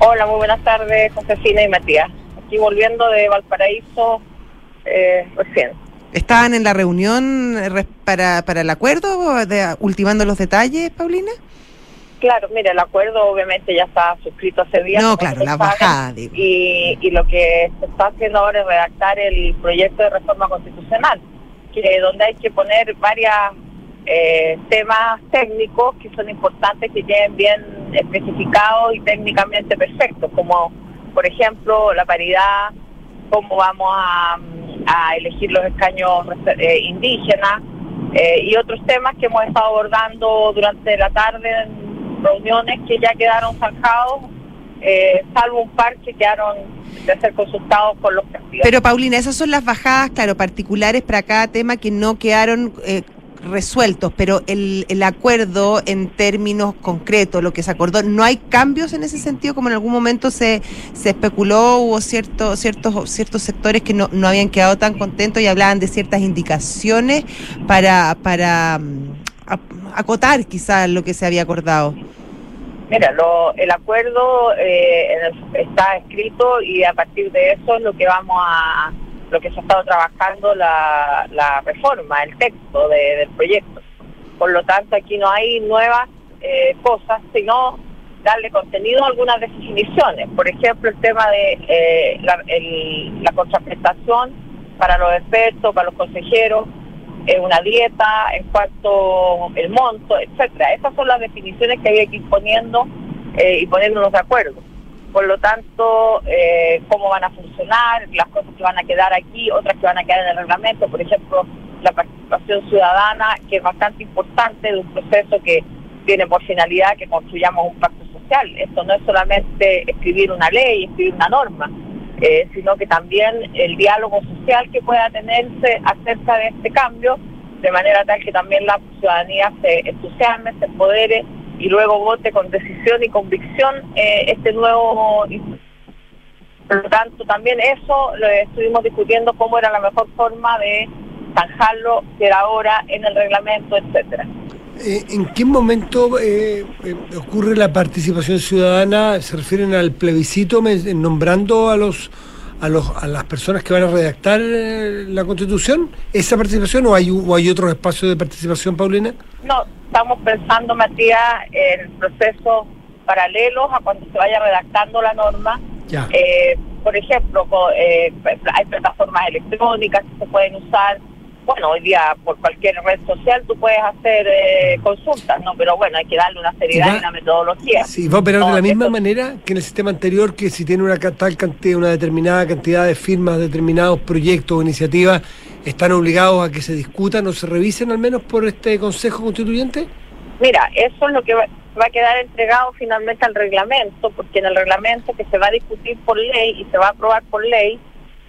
Hola, muy buenas tardes, Josefina y Matías. Aquí volviendo de Valparaíso eh, recién. ¿Estaban en la reunión eh, para, para el acuerdo, de, ultimando los detalles, Paulina? Claro, mira, el acuerdo obviamente ya está suscrito hace días. No, claro, la bajada, digo. Y, y lo que se está haciendo ahora es redactar el proyecto de reforma constitucional, que donde hay que poner varios temas técnicos que son importantes, que queden bien especificados y técnicamente perfectos, como por ejemplo la paridad, cómo vamos a, a elegir los escaños eh, indígenas eh, y otros temas que hemos estado abordando durante la tarde en reuniones que ya quedaron zanjados, eh, salvo un par que quedaron de ser consultados con los partidos. Pero Paulina, esas son las bajadas, claro, particulares para cada tema que no quedaron eh, resueltos, pero el, el acuerdo en términos concretos, lo que se acordó, ¿no hay cambios en ese sentido? Como en algún momento se, se especuló, hubo cierto, ciertos, ciertos sectores que no, no habían quedado tan contentos y hablaban de ciertas indicaciones para, para mm, acotar quizás lo que se había acordado. Mira, lo, el acuerdo eh, está escrito y a partir de eso es lo que vamos a, lo que se ha estado trabajando la, la reforma, el texto de- del proyecto. Por lo tanto, aquí no hay nuevas eh, cosas, sino darle contenido a algunas definiciones. Por ejemplo, el tema de eh, la, el- la contraprestación para los expertos, para los consejeros, una dieta, en cuanto el monto, etcétera. Esas son las definiciones que había que ir poniendo eh, y poniéndonos de acuerdo. Por lo tanto, eh, cómo van a funcionar, las cosas que van a quedar aquí, otras que van a quedar en el reglamento, por ejemplo, la participación ciudadana, que es bastante importante, de un proceso que tiene por finalidad que construyamos un pacto social. Esto no es solamente escribir una ley, escribir una norma, eh, sino que también el diálogo social que pueda tenerse acerca de este cambio, de manera tal que también la ciudadanía se entusiasme, se empodere y luego vote con decisión y convicción eh, este nuevo por lo tanto, también eso lo estuvimos discutiendo cómo era la mejor forma de zanjarlo, que era ahora en el reglamento, etcétera. Eh, ¿En qué momento eh, eh, ocurre la participación ciudadana? ¿Se refieren al plebiscito nombrando a los a los a las personas que van a redactar la Constitución? ¿Esa participación o hay o hay otros espacios de participación, Paulina? No, estamos pensando, Matías, en procesos paralelos a cuando se vaya redactando la norma eh, por ejemplo, eh, hay plataformas electrónicas que se pueden usar. Bueno, hoy día por cualquier red social tú puedes hacer eh, consultas, ¿no? Pero bueno, hay que darle una seriedad y una metodología. Sí, va a operar de la misma manera que en el sistema anterior, que si tiene una tal cantidad, una determinada cantidad de firmas, determinados proyectos o iniciativas, están obligados a que se discutan o se revisen al menos por este Consejo Constituyente. Mira, eso es lo que va, va a quedar entregado finalmente al reglamento, porque en el reglamento que se va a discutir por ley y se va a aprobar por ley,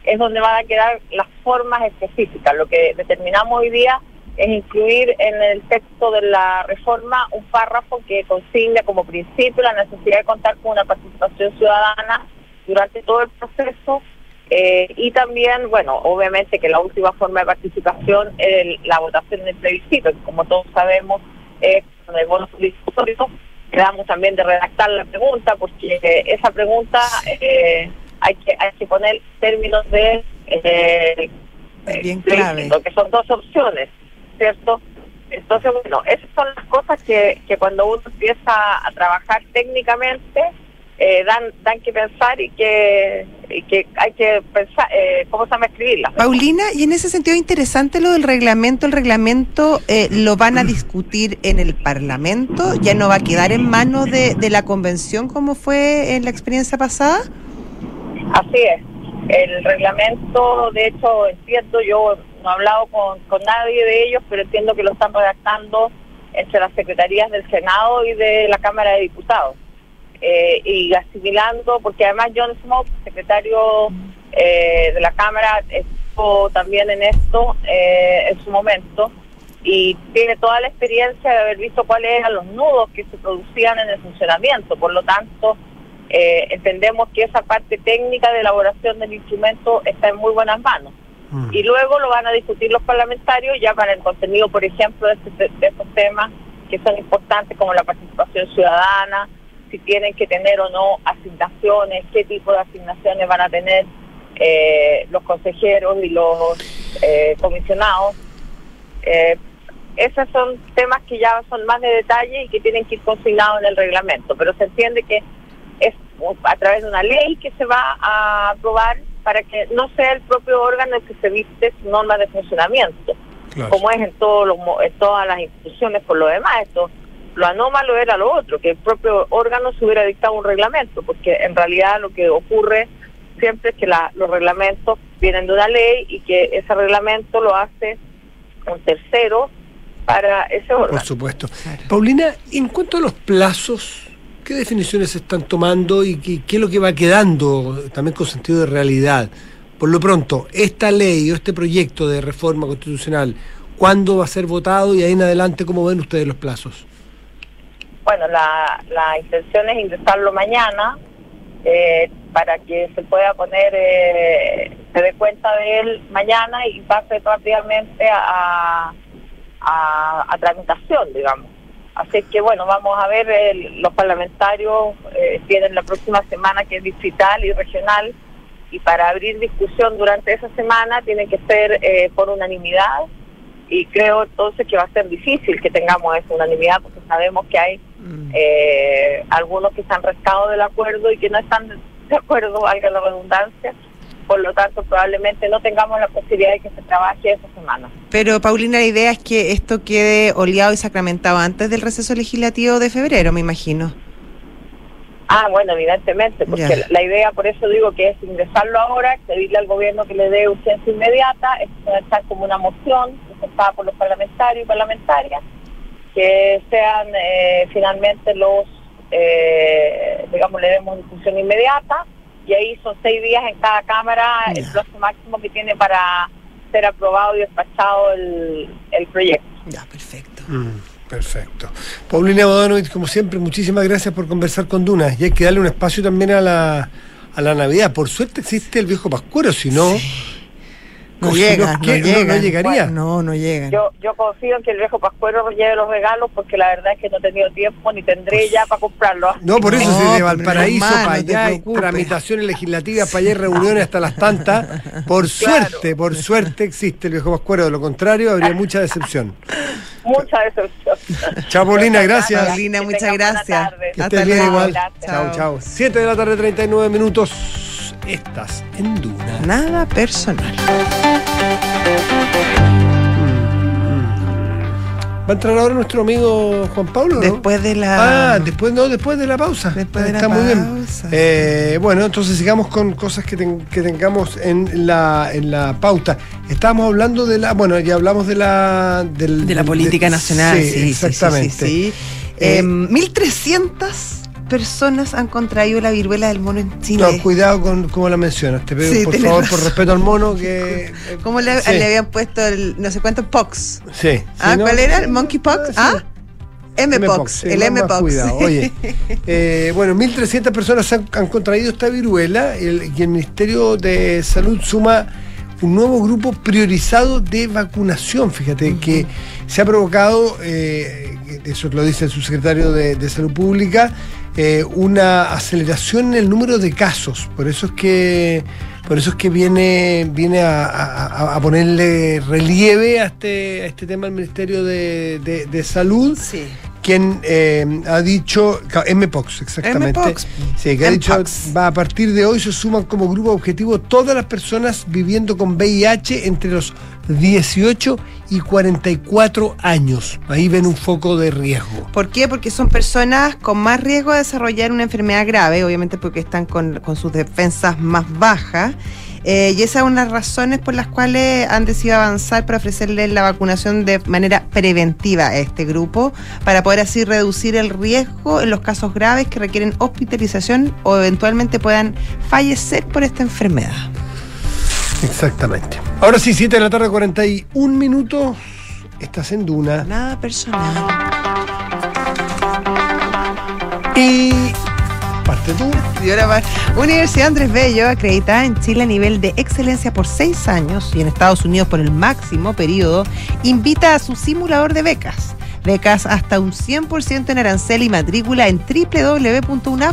es donde van a quedar las formas específicas. Lo que determinamos hoy día es incluir en el texto de la reforma un párrafo que consigne como principio la necesidad de contar con una participación ciudadana durante todo el proceso eh, y también, bueno, obviamente que la última forma de participación es la votación del plebiscito, que como todos sabemos es con el bono discutorio, quedamos también de redactar la pregunta, porque esa pregunta eh, hay que hay que poner términos de eh, bien clave. que son dos opciones, ¿cierto? Entonces, bueno, esas son las cosas que, que cuando uno empieza a trabajar técnicamente, eh, dan, dan que pensar y que, que hay que pensar eh, cómo se llama escribirla. Paulina, y en ese sentido interesante lo del reglamento, el reglamento eh, lo van a discutir en el Parlamento, ya no va a quedar en manos de, de la convención como fue en la experiencia pasada. Así es, el reglamento, de hecho, entiendo, yo no he hablado con, con nadie de ellos, pero entiendo que lo están redactando entre las secretarías del Senado y de la Cámara de Diputados. Eh, y asimilando, porque además John Smoke, secretario eh, de la Cámara, estuvo también en esto eh, en su momento y tiene toda la experiencia de haber visto cuáles eran los nudos que se producían en el funcionamiento. Por lo tanto, entendemos que esa parte técnica de elaboración del instrumento está en muy buenas manos. Mm. Y luego lo van a discutir los parlamentarios ya para el contenido, por ejemplo, de, este, de estos temas que son importantes como la participación ciudadana, si tienen que tener o no asignaciones, qué tipo de asignaciones van a tener eh, los consejeros y los eh, comisionados. Eh, esos son temas que ya son más de detalle y que tienen que ir consignados en el reglamento, pero se entiende que es a través de una ley que se va a aprobar para que no sea el propio órgano el que se viste normas de funcionamiento, como es en, todos los, en todas las instituciones por lo demás. Esto lo anómalo era lo otro, que el propio órgano se hubiera dictado un reglamento, porque en realidad lo que ocurre siempre es que los reglamentos vienen de una ley y que ese reglamento lo hace un tercero para ese órgano. Por supuesto. Paulina, en cuanto a los plazos, ¿qué definiciones se están tomando y qué, es lo que va quedando también con sentido de realidad? Por lo pronto, esta ley o este proyecto de reforma constitucional, ¿cuándo va a ser votado y ahí en adelante cómo ven ustedes los plazos? bueno, la, la intención es ingresarlo mañana eh, para que se pueda poner, eh, se dé cuenta de él mañana y pase rápidamente a, a, tramitación, digamos. Así que bueno, vamos a ver, los parlamentarios eh, tienen la próxima semana que es distrital y regional y para abrir discusión durante esa semana tiene que ser eh, por unanimidad y creo entonces que va a ser difícil que tengamos esa unanimidad porque sabemos que hay mm. eh, algunos que se han restado del acuerdo y que no están de acuerdo, valga la redundancia. Por lo tanto, probablemente no tengamos la posibilidad de que se trabaje esa semana. Pero, Paulina, la idea es que esto quede oleado y sacramentado antes del receso legislativo de febrero, me imagino. Ah, bueno, evidentemente, porque la- idea, por eso digo que es ingresarlo ahora, pedirle al gobierno que le dé urgencia inmediata, es estar como una moción presentada por los parlamentarios y parlamentarias, que sean eh, finalmente los, eh, digamos, le demos discusión inmediata, y ahí son seis días en cada Cámara, el Ya. plazo máximo que tiene para ser aprobado y despachado el, el proyecto. Ya, perfecto. Mm, perfecto. Paulina Bodanovich, como siempre, muchísimas gracias por conversar con Duna. Y hay que darle un espacio también a la, a la Navidad. Por suerte existe el viejo Pascuero, si no. No llega, no, llega. llegaría. No, no llegan. Yo, yo confío en que el viejo Pascuero lleve los regalos porque la verdad es que no he tenido tiempo ni tendré ya para comprarlos. No, por eso No, si de Valparaíso normal, para allá hay tramitaciones legislativas, para allá hay reuniones hasta las tantas. Por Claro. suerte, por suerte existe el viejo Pascuero. De lo contrario, habría mucha decepción. Mucha decepción. Chao, Paulina, gracias. Paulina, Que muchas gracias. tarde. Que Hasta estés bien luego. igual. Chao, chao. 7 de la tarde, 39 minutos. Estás en Duna. Nada personal. ¿Va a entrar ahora nuestro amigo Juan Pablo? ¿no? Después de la. Ah, después no, después de la pausa. Después de la Está muy bien. Eh, bueno, entonces sigamos con cosas que, ten- que tengamos en la, en la pauta. Estábamos hablando de la, bueno, ya hablamos de la del- de la política de- nacional. Sí, sí, sí, exactamente. sí, sí. Eh, Eh, 1.300 personas han contraído la viruela del mono en Chile. No, cuidado con cómo la mencionas. Te pido, Sí, por favor, razón. por respeto al mono, que. ¿Cómo le, Sí. le habían puesto el no sé cuánto pox? Sí. Ah, no, ¿cuál era? ¿El monkeypox? sí. Ah, M-pox, sí, el M-pox. cuidado. Oye, eh, bueno, 1.300 personas han, han contraído esta viruela el- y el Ministerio de Salud suma un nuevo grupo priorizado de vacunación. Fíjate que se ha provocado, eh, eso lo dice el subsecretario de, de Salud Pública, eh, una aceleración en el número de casos. Por eso es que, por eso es que viene, viene a, ponerle relieve a este, a este tema el Ministerio de, de- de Salud Sí. Quien eh, ha dicho, MPOX, exactamente. MPOX. Sí, que ha dicho, va a partir de hoy se suman como grupo objetivo todas las personas viviendo con VIH entre los 18 y 44 años. Ahí ven un foco de riesgo. ¿Por qué? Porque son personas con más riesgo de desarrollar una enfermedad grave, obviamente porque están con, con sus defensas más bajas. Eh, y esas son las razones por las cuales han decidido avanzar para ofrecerles la vacunación de manera preventiva a este grupo, para poder así reducir el riesgo en los casos graves que requieren hospitalización o eventualmente puedan fallecer por esta enfermedad. Exactamente. Ahora sí, 7 de la tarde, 41 minutos. Estás en Duna. Nada personal. Y parte tú. Y ahora. Universidad Andrés Bello, acreditada en Chile a nivel de excelencia por seis años y en Estados Unidos por el máximo periodo, invita a su simulador de becas. Becas hasta un 100% en arancel y matrícula en www.unaf.cl.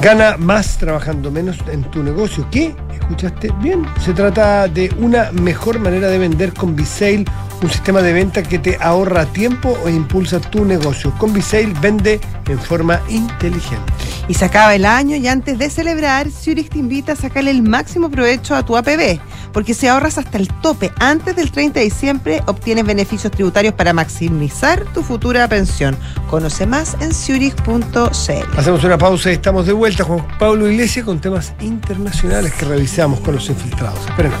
Gana más trabajando menos en tu negocio. ¿Qué? ¿Escuchaste bien? Se trata de una mejor manera de vender con Visale, un sistema de venta que te ahorra tiempo e impulsa tu negocio. Con Visale vende en forma inteligente. Y se acaba el año y antes de celebrar, Zurich te invita a sacarle el máximo provecho a tu APB, porque si ahorras hasta el tope antes del 30 de diciembre, obtienes beneficios tributarios para maximizar tu futura pensión. Conoce más en zurich.cl. Hacemos una pausa y estamos de vuelta. Juan Pablo Iglesias con temas internacionales que revisamos con los infiltrados. Espérenos.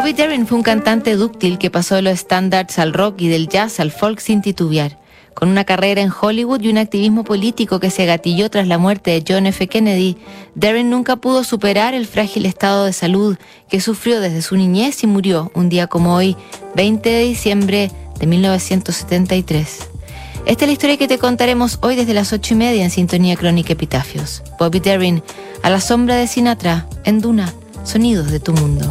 Bobby Darin fue un cantante dúctil que pasó de los estándares al rock y del jazz al folk sin titubear. Con una carrera en Hollywood y un activismo político que se gatilló tras la muerte de John F. Kennedy, Darin nunca pudo superar el frágil estado de salud que sufrió desde su niñez y murió un día como hoy, 20 de diciembre de 1973. Esta es la historia que te contaremos hoy desde las ocho y media en Sintonía Crónica Epitafios. Bobby Darin, a la sombra de Sinatra, en Duna, sonidos de tu mundo.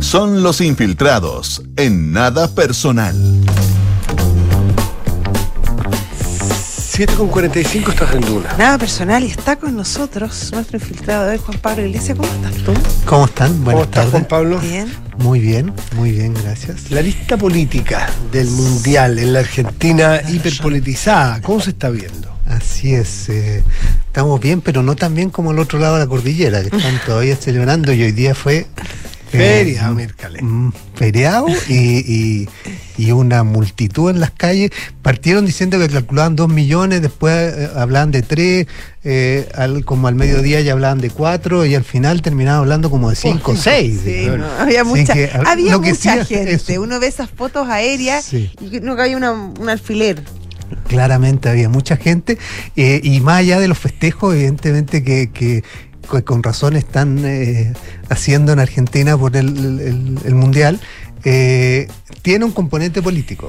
Son los infiltrados en nada personal. 7 con 45 estás en Duna. Nada personal y está con nosotros nuestro infiltrado de Juan Pablo Iglesias. ¿Cómo estás tú? ¿Cómo están? Buenas ¿Cómo estás, tardes. Juan Pablo? Bien. Muy bien, muy bien, gracias. La lista política del Mundial en la Argentina hiperpolitizada, ¿cómo se está viendo? Así es. eh, estamos bien, pero no tan bien como el otro lado de la cordillera, que están todavía celebrando y hoy día fue... eh, Feria, mm, Mércale. mm, feriado y, y- y una multitud en las calles. Partieron diciendo que calculaban dos millones, después eh, hablaban de tres, eh, al- como al mediodía ya hablaban de cuatro y al final terminaban hablando como de cinco o seis. Sí, no, había mucha, que, había lo que mucha sí, gente. eso. Uno ve esas fotos aéreas Sí. y cabía una- un alfiler. Claramente había mucha gente eh, y más allá de los festejos, evidentemente que, con razón están eh, haciendo en Argentina por el, Mundial, eh, tiene un componente político.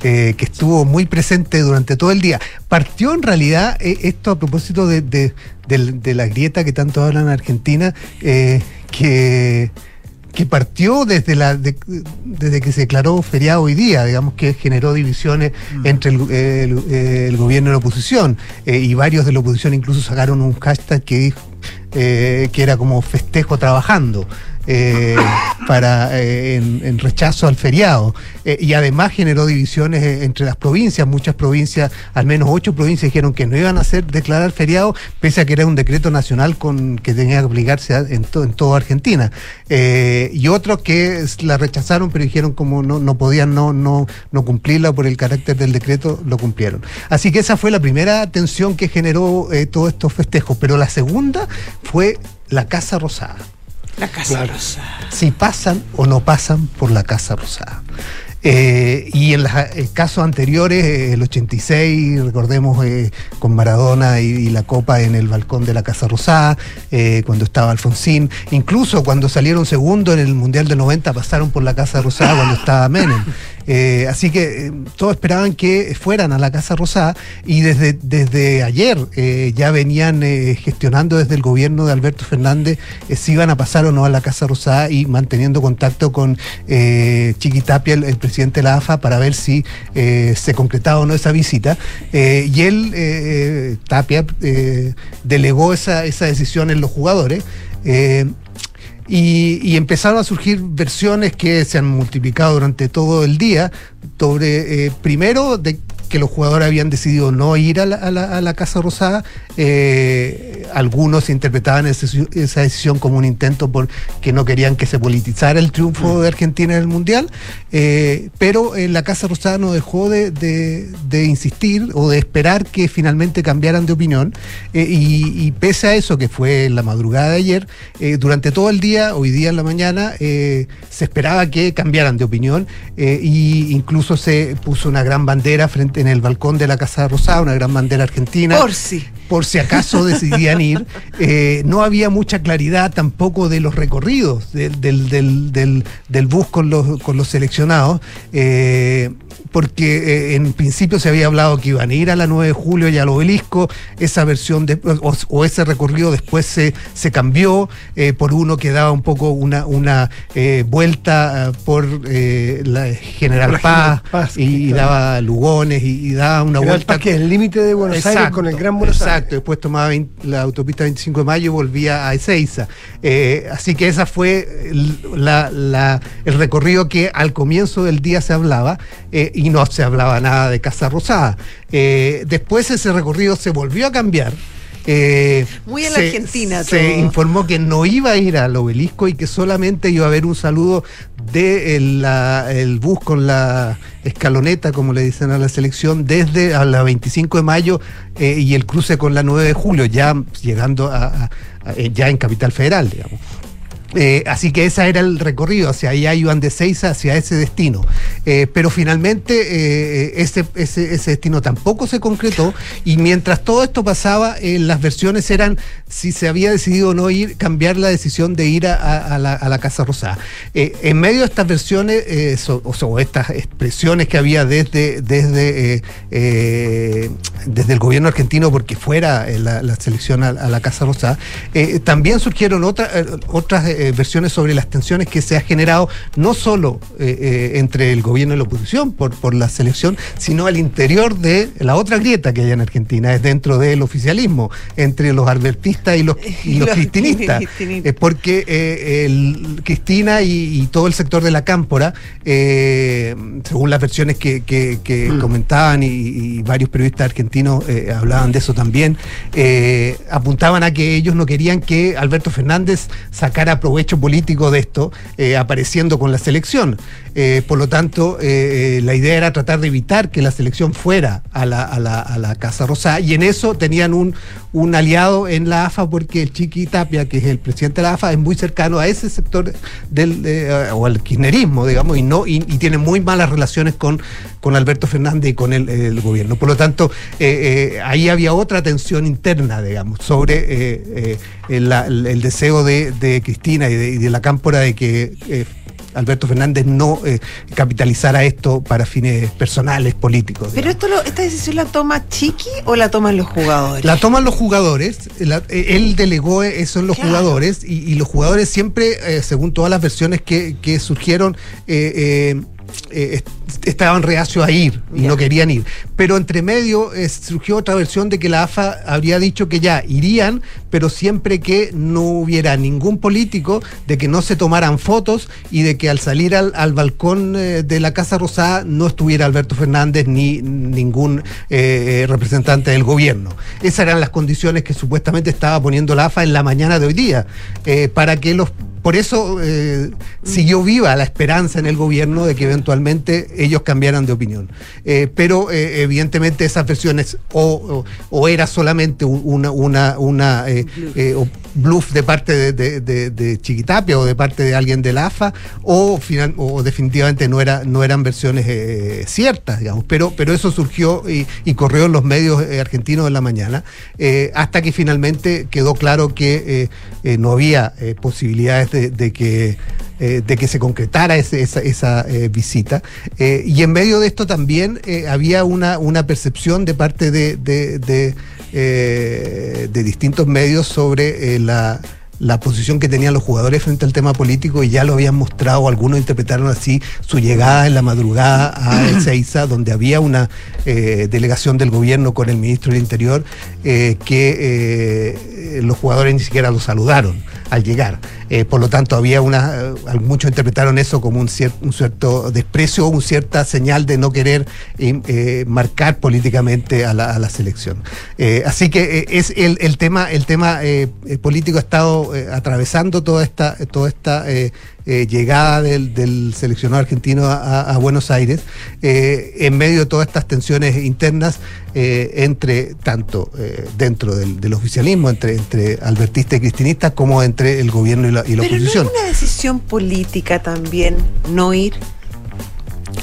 que estuvo muy presente durante todo el día. Partió en realidad esto a propósito de, de- del- de la grieta que tanto hablan en Argentina, que, que partió desde, la, de- desde que se declaró feriado hoy día, digamos que generó divisiones entre el, el- el gobierno y la oposición, eh, y varios de la oposición incluso sacaron un hashtag que dijo eh, que era como festejo trabajando. Eh, para eh, en, rechazo al feriado. Eh, y además generó divisiones entre las provincias. Muchas provincias al menos ocho provincias dijeron que no iban a hacer declarar feriado pese a que era un decreto nacional con que tenía que aplicarse en, to- en toda Argentina. Y otros que la rechazaron pero dijeron como no, no podían no, no, no cumplirla por el carácter del decreto lo cumplieron. Así que esa fue la primera tensión que generó todos estos festejos. Pero la segunda fue la Casa Rosada La Casa Rosa. si pasan o no pasan por la Casa Rosada. Eh, y en los casos anteriores, eh, el 86, recordemos eh, con Maradona y, y la copa en el balcón de la Casa Rosada, eh, cuando estaba Alfonsín, incluso cuando salieron segundo en el Mundial del 90 pasaron por la Casa Rosada cuando estaba Menem. Eh, así que eh, todos esperaban que fueran a la Casa Rosada y desde, desde ayer eh, ya venían gestionando desde el gobierno de Alberto Fernández si iban a pasar o no a la Casa Rosada y manteniendo contacto con eh, Chiqui Tapia, el, el presidente de la AFA, para ver si se concretaba o no esa visita. Y él, Tapia, delegó esa, esa decisión en los jugadores. Y, y empezaron a surgir versiones que se han multiplicado durante todo el día sobre, eh, primero, de que los jugadores habían decidido no ir a la, a la- a la Casa Rosada. Eh, algunos interpretaban ese- esa decisión como un intento por que no querían que se politizara el triunfo de Argentina en el Mundial. Eh, pero eh, la Casa Rosada no dejó de, de- de insistir o de esperar que finalmente cambiaran de opinión. Y, y pese a eso, que fue en la madrugada de ayer, durante todo el día, hoy día en la mañana, se esperaba que cambiaran de opinión y incluso se puso una gran bandera frente en el balcón de la Casa Rosada, una gran bandera argentina. Por si. Por si acaso decidían ir. Eh, no había mucha claridad tampoco de los recorridos del, del- del- del- del bus con los, con los seleccionados, eh, porque eh, en principio se había hablado que iban a ir a la 9 de julio y al obelisco, esa versión de, o, o ese recorrido después se, se cambió por uno que daba un poco una, una eh, vuelta por eh, la General Por Paz, y, claro. daba Lugones y, y daba una General vuelta Paz, que es el límite de Buenos Aires con el Gran Buenos Aires. Exacto, después tomaba la autopista 25 de mayo y volvía a Ezeiza. Eh, así que esa fue el, la- la- el recorrido que al comienzo del día se hablaba eh, y no se hablaba nada de Casa Rosada. Eh, después ese recorrido se volvió a cambiar. Eh, Muy en la Argentina Se todo. informó que no iba a ir al obelisco y que solamente iba a haber un saludo de el, la- el bus con la escaloneta, como le dicen a la selección, desde a la 25 de mayo eh, y el cruce con la 9 de julio, ya llegando a, a- eh, ya en Capital Federal, digamos. Eh, así que ese era el recorrido, hacia allá iban de Seiza hacia ese destino. Eh, pero finalmente eh, ese, ese, destino tampoco se concretó y mientras todo esto pasaba, las versiones eran si se había decidido o no ir, cambiar la decisión de ir a, la, a la Casa Rosada. En medio de estas versiones, o, estas expresiones que había desde, desde, desde el gobierno argentino porque fuera la, selección a, la Casa Rosada, también surgieron otra- otras eh, versiones sobre las tensiones que se ha generado no solo eh, eh, entre el gobierno y la oposición por, por la selección, sino al interior de la otra grieta que hay en Argentina, es dentro del oficialismo, entre los albertistas y los, y los Los cristinistas. cristinistas. Eh, porque eh, el- Cristina y, y todo el sector de la cámpora, eh, según las versiones que, que- que comentaban y, y varios periodistas argentinos eh, hablaban de eso también, eh, apuntaban a que ellos no querían que Alberto Fernández sacara provecho político de esto, eh, apareciendo con la selección. Eh, por lo tanto, eh, la idea era tratar de evitar que la selección fuera a la, a la- a la Casa Rosada y en eso tenían un, un aliado en la AFA porque el Chiqui Tapia, que es el presidente de la AFA, es muy cercano a ese sector del o al kirchnerismo, digamos, y no y, tiene muy malas relaciones con, con Alberto Fernández y con el, gobierno. Por lo tanto, ahí había otra tensión interna, digamos, sobre el, deseo de, de Cristina y de, y de la cámpora de que eh, Alberto Fernández no eh, capitalizara esto para fines personales, políticos. Pero esto lo- esta decisión la toma Chiqui o la toman los jugadores. La toman los jugadores, la- eh, él delegó eso en los jugadores y, y los jugadores siempre, eh, según todas las versiones que, que surgieron, eh, estaban reacios a ir y no querían ir. Pero entre medio eh, surgió otra versión de que la AFA habría dicho que ya irían, pero siempre que no hubiera ningún político, de que no se tomaran fotos y de que al salir al, al balcón eh, de la Casa Rosada no estuviera Alberto Fernández ni ningún eh, representante del gobierno. Esas eran las condiciones que supuestamente estaba poniendo la AFA en la mañana de hoy día, eh, para que los por eso eh, siguió viva la esperanza en el gobierno de que eventualmente ellos cambiaran de opinión. Eh, pero eh, evidentemente esas versiones o, o- o era solamente un- una, una, una eh, bluff de parte de, Chiquitapia o de parte de alguien de la AFA o, final, o definitivamente no, era, no eran versiones eh, ciertas, digamos. Pero, pero eso surgió y, corrió en los medios eh, argentinos en la mañana eh, hasta que finalmente quedó claro que no había posibilidades de, que de que se concretara esa, esa, visita. Y en medio de esto también había una, una percepción de parte de, de, distintos medios sobre eh, la, la posición que tenían los jugadores frente al tema político y ya lo habían mostrado, algunos interpretaron así su llegada en la madrugada a Ezeiza, donde había una eh, delegación del gobierno con el ministro del Interior, eh, que eh, los jugadores ni siquiera lo saludaron al llegar. Eh, por lo tanto, había una. eh, muchos interpretaron eso como un, cier- un cierto desprecio o una cierta señal de no querer eh, marcar políticamente a la, a la selección. Así que es el, el tema, el tema político ha estado atravesando toda esta, toda esta eh, llegada del, del seleccionado argentino a, a Buenos Aires, eh, en medio de todas estas tensiones internas eh, entre tanto dentro del, del oficialismo, entre, entre albertistas y cristinistas, como entre el gobierno y la, y la Pero no es oposición. una decisión política también no ir.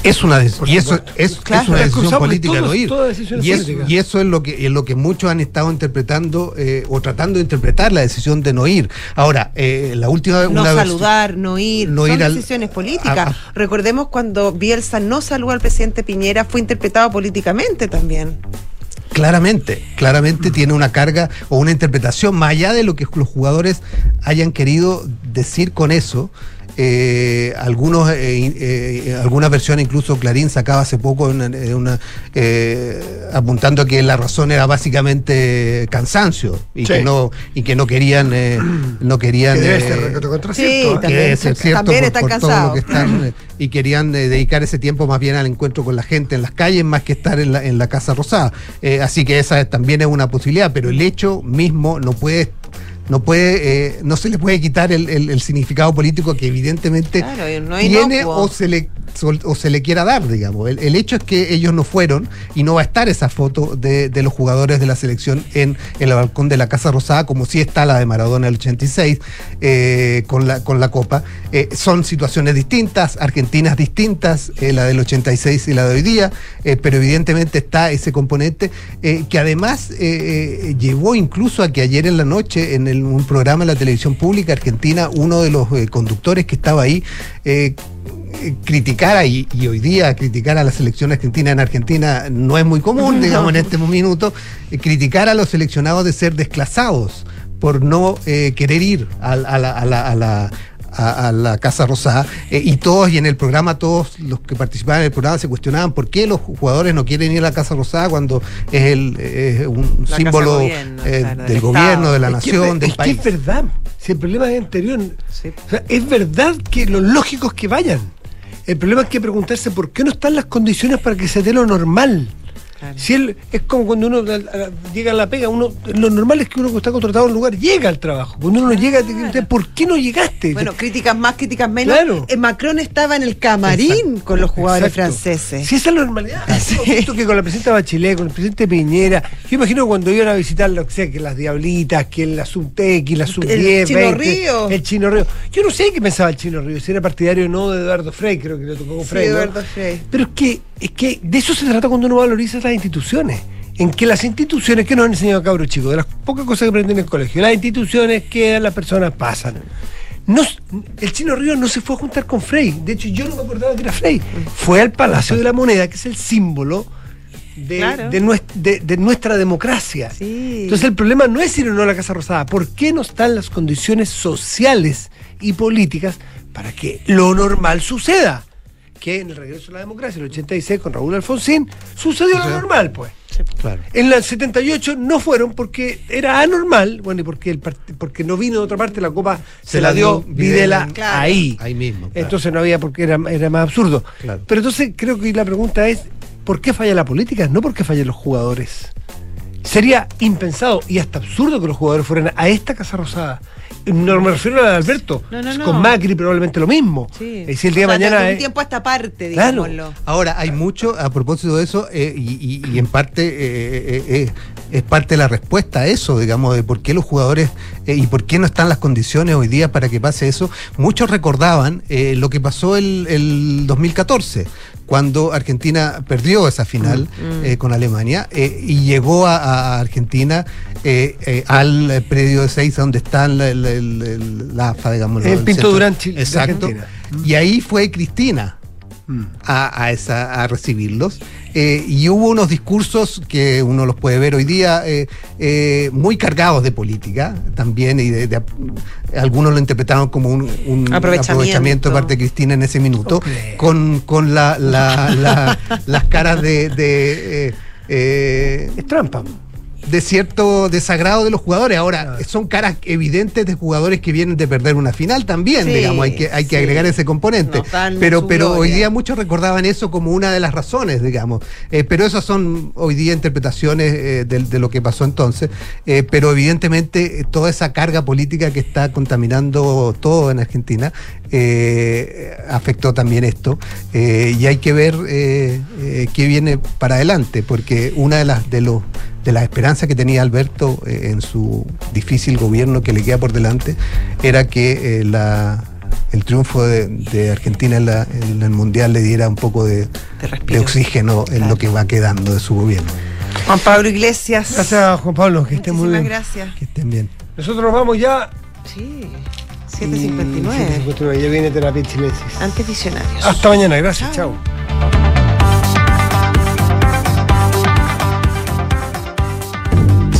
Es una decisión, y eso es, Claro. es una decisión política todo- no ir. toda decisión es Y, es- política. y eso es lo que es lo que muchos han estado interpretando eh, o tratando de interpretar la decisión de no ir. Ahora, eh, la última No una vez- saludar, no ir. no son ir al- decisiones políticas. a- a- Recordemos cuando Bielsa no saludó al presidente Piñera, fue interpretado políticamente también. Claramente, claramente tiene una carga o una interpretación más allá de lo que los jugadores hayan querido decir con eso. Eh, algunos, eh, in- eh, algunas versiones, incluso Clarín sacaba hace poco una, eh, una, eh, apuntando a que la razón era básicamente cansancio y Sí. que no y que no querían eh, no querían Que debe eh, ser contra Sí, cierto, ¿eh? también. ser cierto también por- están por todo lo cansados. que están, eh, y querían eh, dedicar ese tiempo más bien al encuentro con la gente en las calles más que estar en la, en la Casa Rosada. Eh, así que esa también es una posibilidad, pero el hecho mismo no puede no puede eh, no se le puede quitar el, el- el significado político que evidentemente Claro, no tiene inocuo. o se le o se le quiera dar, digamos. El, el hecho es que ellos no fueron y no va a estar esa foto de, de los jugadores de la selección en, en el balcón de la Casa Rosada, como sí está la de Maradona el 86 eh, con, la, con la Copa. Eh, son situaciones distintas, argentinas distintas, eh, la del 86 y la de hoy día, eh, pero evidentemente está ese componente que además llevó incluso a que ayer en la noche en el- un programa de la televisión pública argentina, uno de los eh, conductores que estaba ahí, eh, eh, criticara y, y hoy día criticar a la selección argentina en Argentina no es muy común, digamos, en este minuto, criticar a los seleccionados de ser desclasados por no eh, querer ir al- a, la, a la- a la- a- a la Casa Rosada eh, y todos, y en el programa, todos los que participaban en el programa se cuestionaban por qué los jugadores no quieren ir a la Casa Rosada cuando es el, es un símbolo gobierno, eh, claro, del gobierno, de la Es que nación, es, del es país. que es verdad. Si el problema es anterior. Sí. O sea, es verdad que lo lógico es que vayan. El problema es que preguntarse por qué no están las condiciones para que se dé lo normal. Claro. Si él, es como cuando uno llega a la pega, uno lo normal es que uno que está contratado en un lugar llega al trabajo. Cuando uno no llega, te ¿por qué no llegaste? Bueno, críticas más, críticas menos. Claro. Eh, Macron estaba en el camarín Exacto. con los jugadores Exacto. franceses. Si esa es la normalidad. Sí. Visto que con la presidenta Bachelet, con el presidente Piñera, yo imagino cuando iban a visitar lo que sea, que las Diablitas, que la Subtex, la Sub El 10, Chino 20, Río. el Chino Río. Yo no sé qué pensaba el Chino Río, si era partidario o no de Eduardo Frey, creo que le tocó con Sí, Frey. ¿no? Eduardo Frey. Pero es que, es que de eso se trata cuando uno valoriza las instituciones. En que las instituciones que nos han enseñado cabros chicos, de las pocas cosas que aprenden en el colegio, las instituciones quedan, las personas pasan. No, el Chino Río no se fue a juntar con Frey. De hecho, yo no me acordaba que era Frey. Fue al Palacio de la Moneda, que es el símbolo de, Claro. de nues- de- de nuestra democracia. Sí. Entonces el problema no es ir o no a la Casa Rosada. ¿Por qué no están las condiciones sociales y políticas para que lo normal suceda? Que en el regreso a la democracia, el 86, con Raúl Alfonsín, sucedió lo normal, pues. Claro. En el 78 no fueron porque era anormal, bueno, y porque, el porque no vino de otra parte, la copa se, la dio Videla Claro. ahí. Ahí mismo. claro. Entonces no había porque era, era más absurdo. Claro. Pero entonces creo que la pregunta es, ¿por qué falla la política? No porque fallen los jugadores. Sería impensado y hasta absurdo que los jugadores fueran a esta Casa Rosada. No me refiero a Alberto. No, no, no. Con Macri probablemente lo mismo. Sí. Y si el día O de mañana de un es- tiempo a esta parte, Claro. digámoslo. Ahora, hay mucho, a propósito de eso, eh, y, y- y en parte eh, eh, eh, es parte de la respuesta a eso, digamos, de por qué los jugadores eh, y por qué no están las condiciones hoy día para que pase eso. Muchos recordaban eh, lo que pasó el, el 2014, cuando Argentina perdió esa final eh, con Alemania eh, y llegó a, a Argentina eh, eh, al predio de Seiza, donde está la, la- la- la AFA, digamos. El el Pinto Durán, Chile, de Exacto. Argentina. Y ahí fue Cristina a, a esa, a recibirlos. Eh, y hubo unos discursos que uno los puede ver hoy día eh, eh, muy cargados de política también, y de, de- algunos lo interpretaron como un, un Aprovechamiento. aprovechamiento de parte de Cristina en ese minuto, con, con la, la- la- las caras de... de, es trampa. De cierto desagrado de los jugadores. Ahora, son caras evidentes de jugadores que vienen de perder una final también, Sí, digamos, hay que, hay que sí. agregar ese componente. No pero pero hoy día muchos recordaban eso como una de las razones, digamos. Eh, pero esas son hoy día interpretaciones eh, de, de lo que pasó entonces. Eh, pero evidentemente toda esa carga política que está contaminando todo en Argentina eh, afectó también esto. Eh, y hay que ver eh, eh, qué viene para adelante, porque una de las de los de las esperanzas que tenía Alberto eh, en su difícil gobierno que le queda por delante era que eh, la, el triunfo de, de Argentina en, la- en el Mundial le diera un poco de, de oxígeno en lo que va quedando de su gobierno. Juan Pablo Iglesias. Gracias, Juan Pablo, que estén muy Muchísimas bien. gracias. Que estén bien. Nosotros nos vamos ya. Sí, Y- 7.59. 7:59, Ya viene terapia chilensis. Antes visionarios. Hasta mañana, gracias, chao.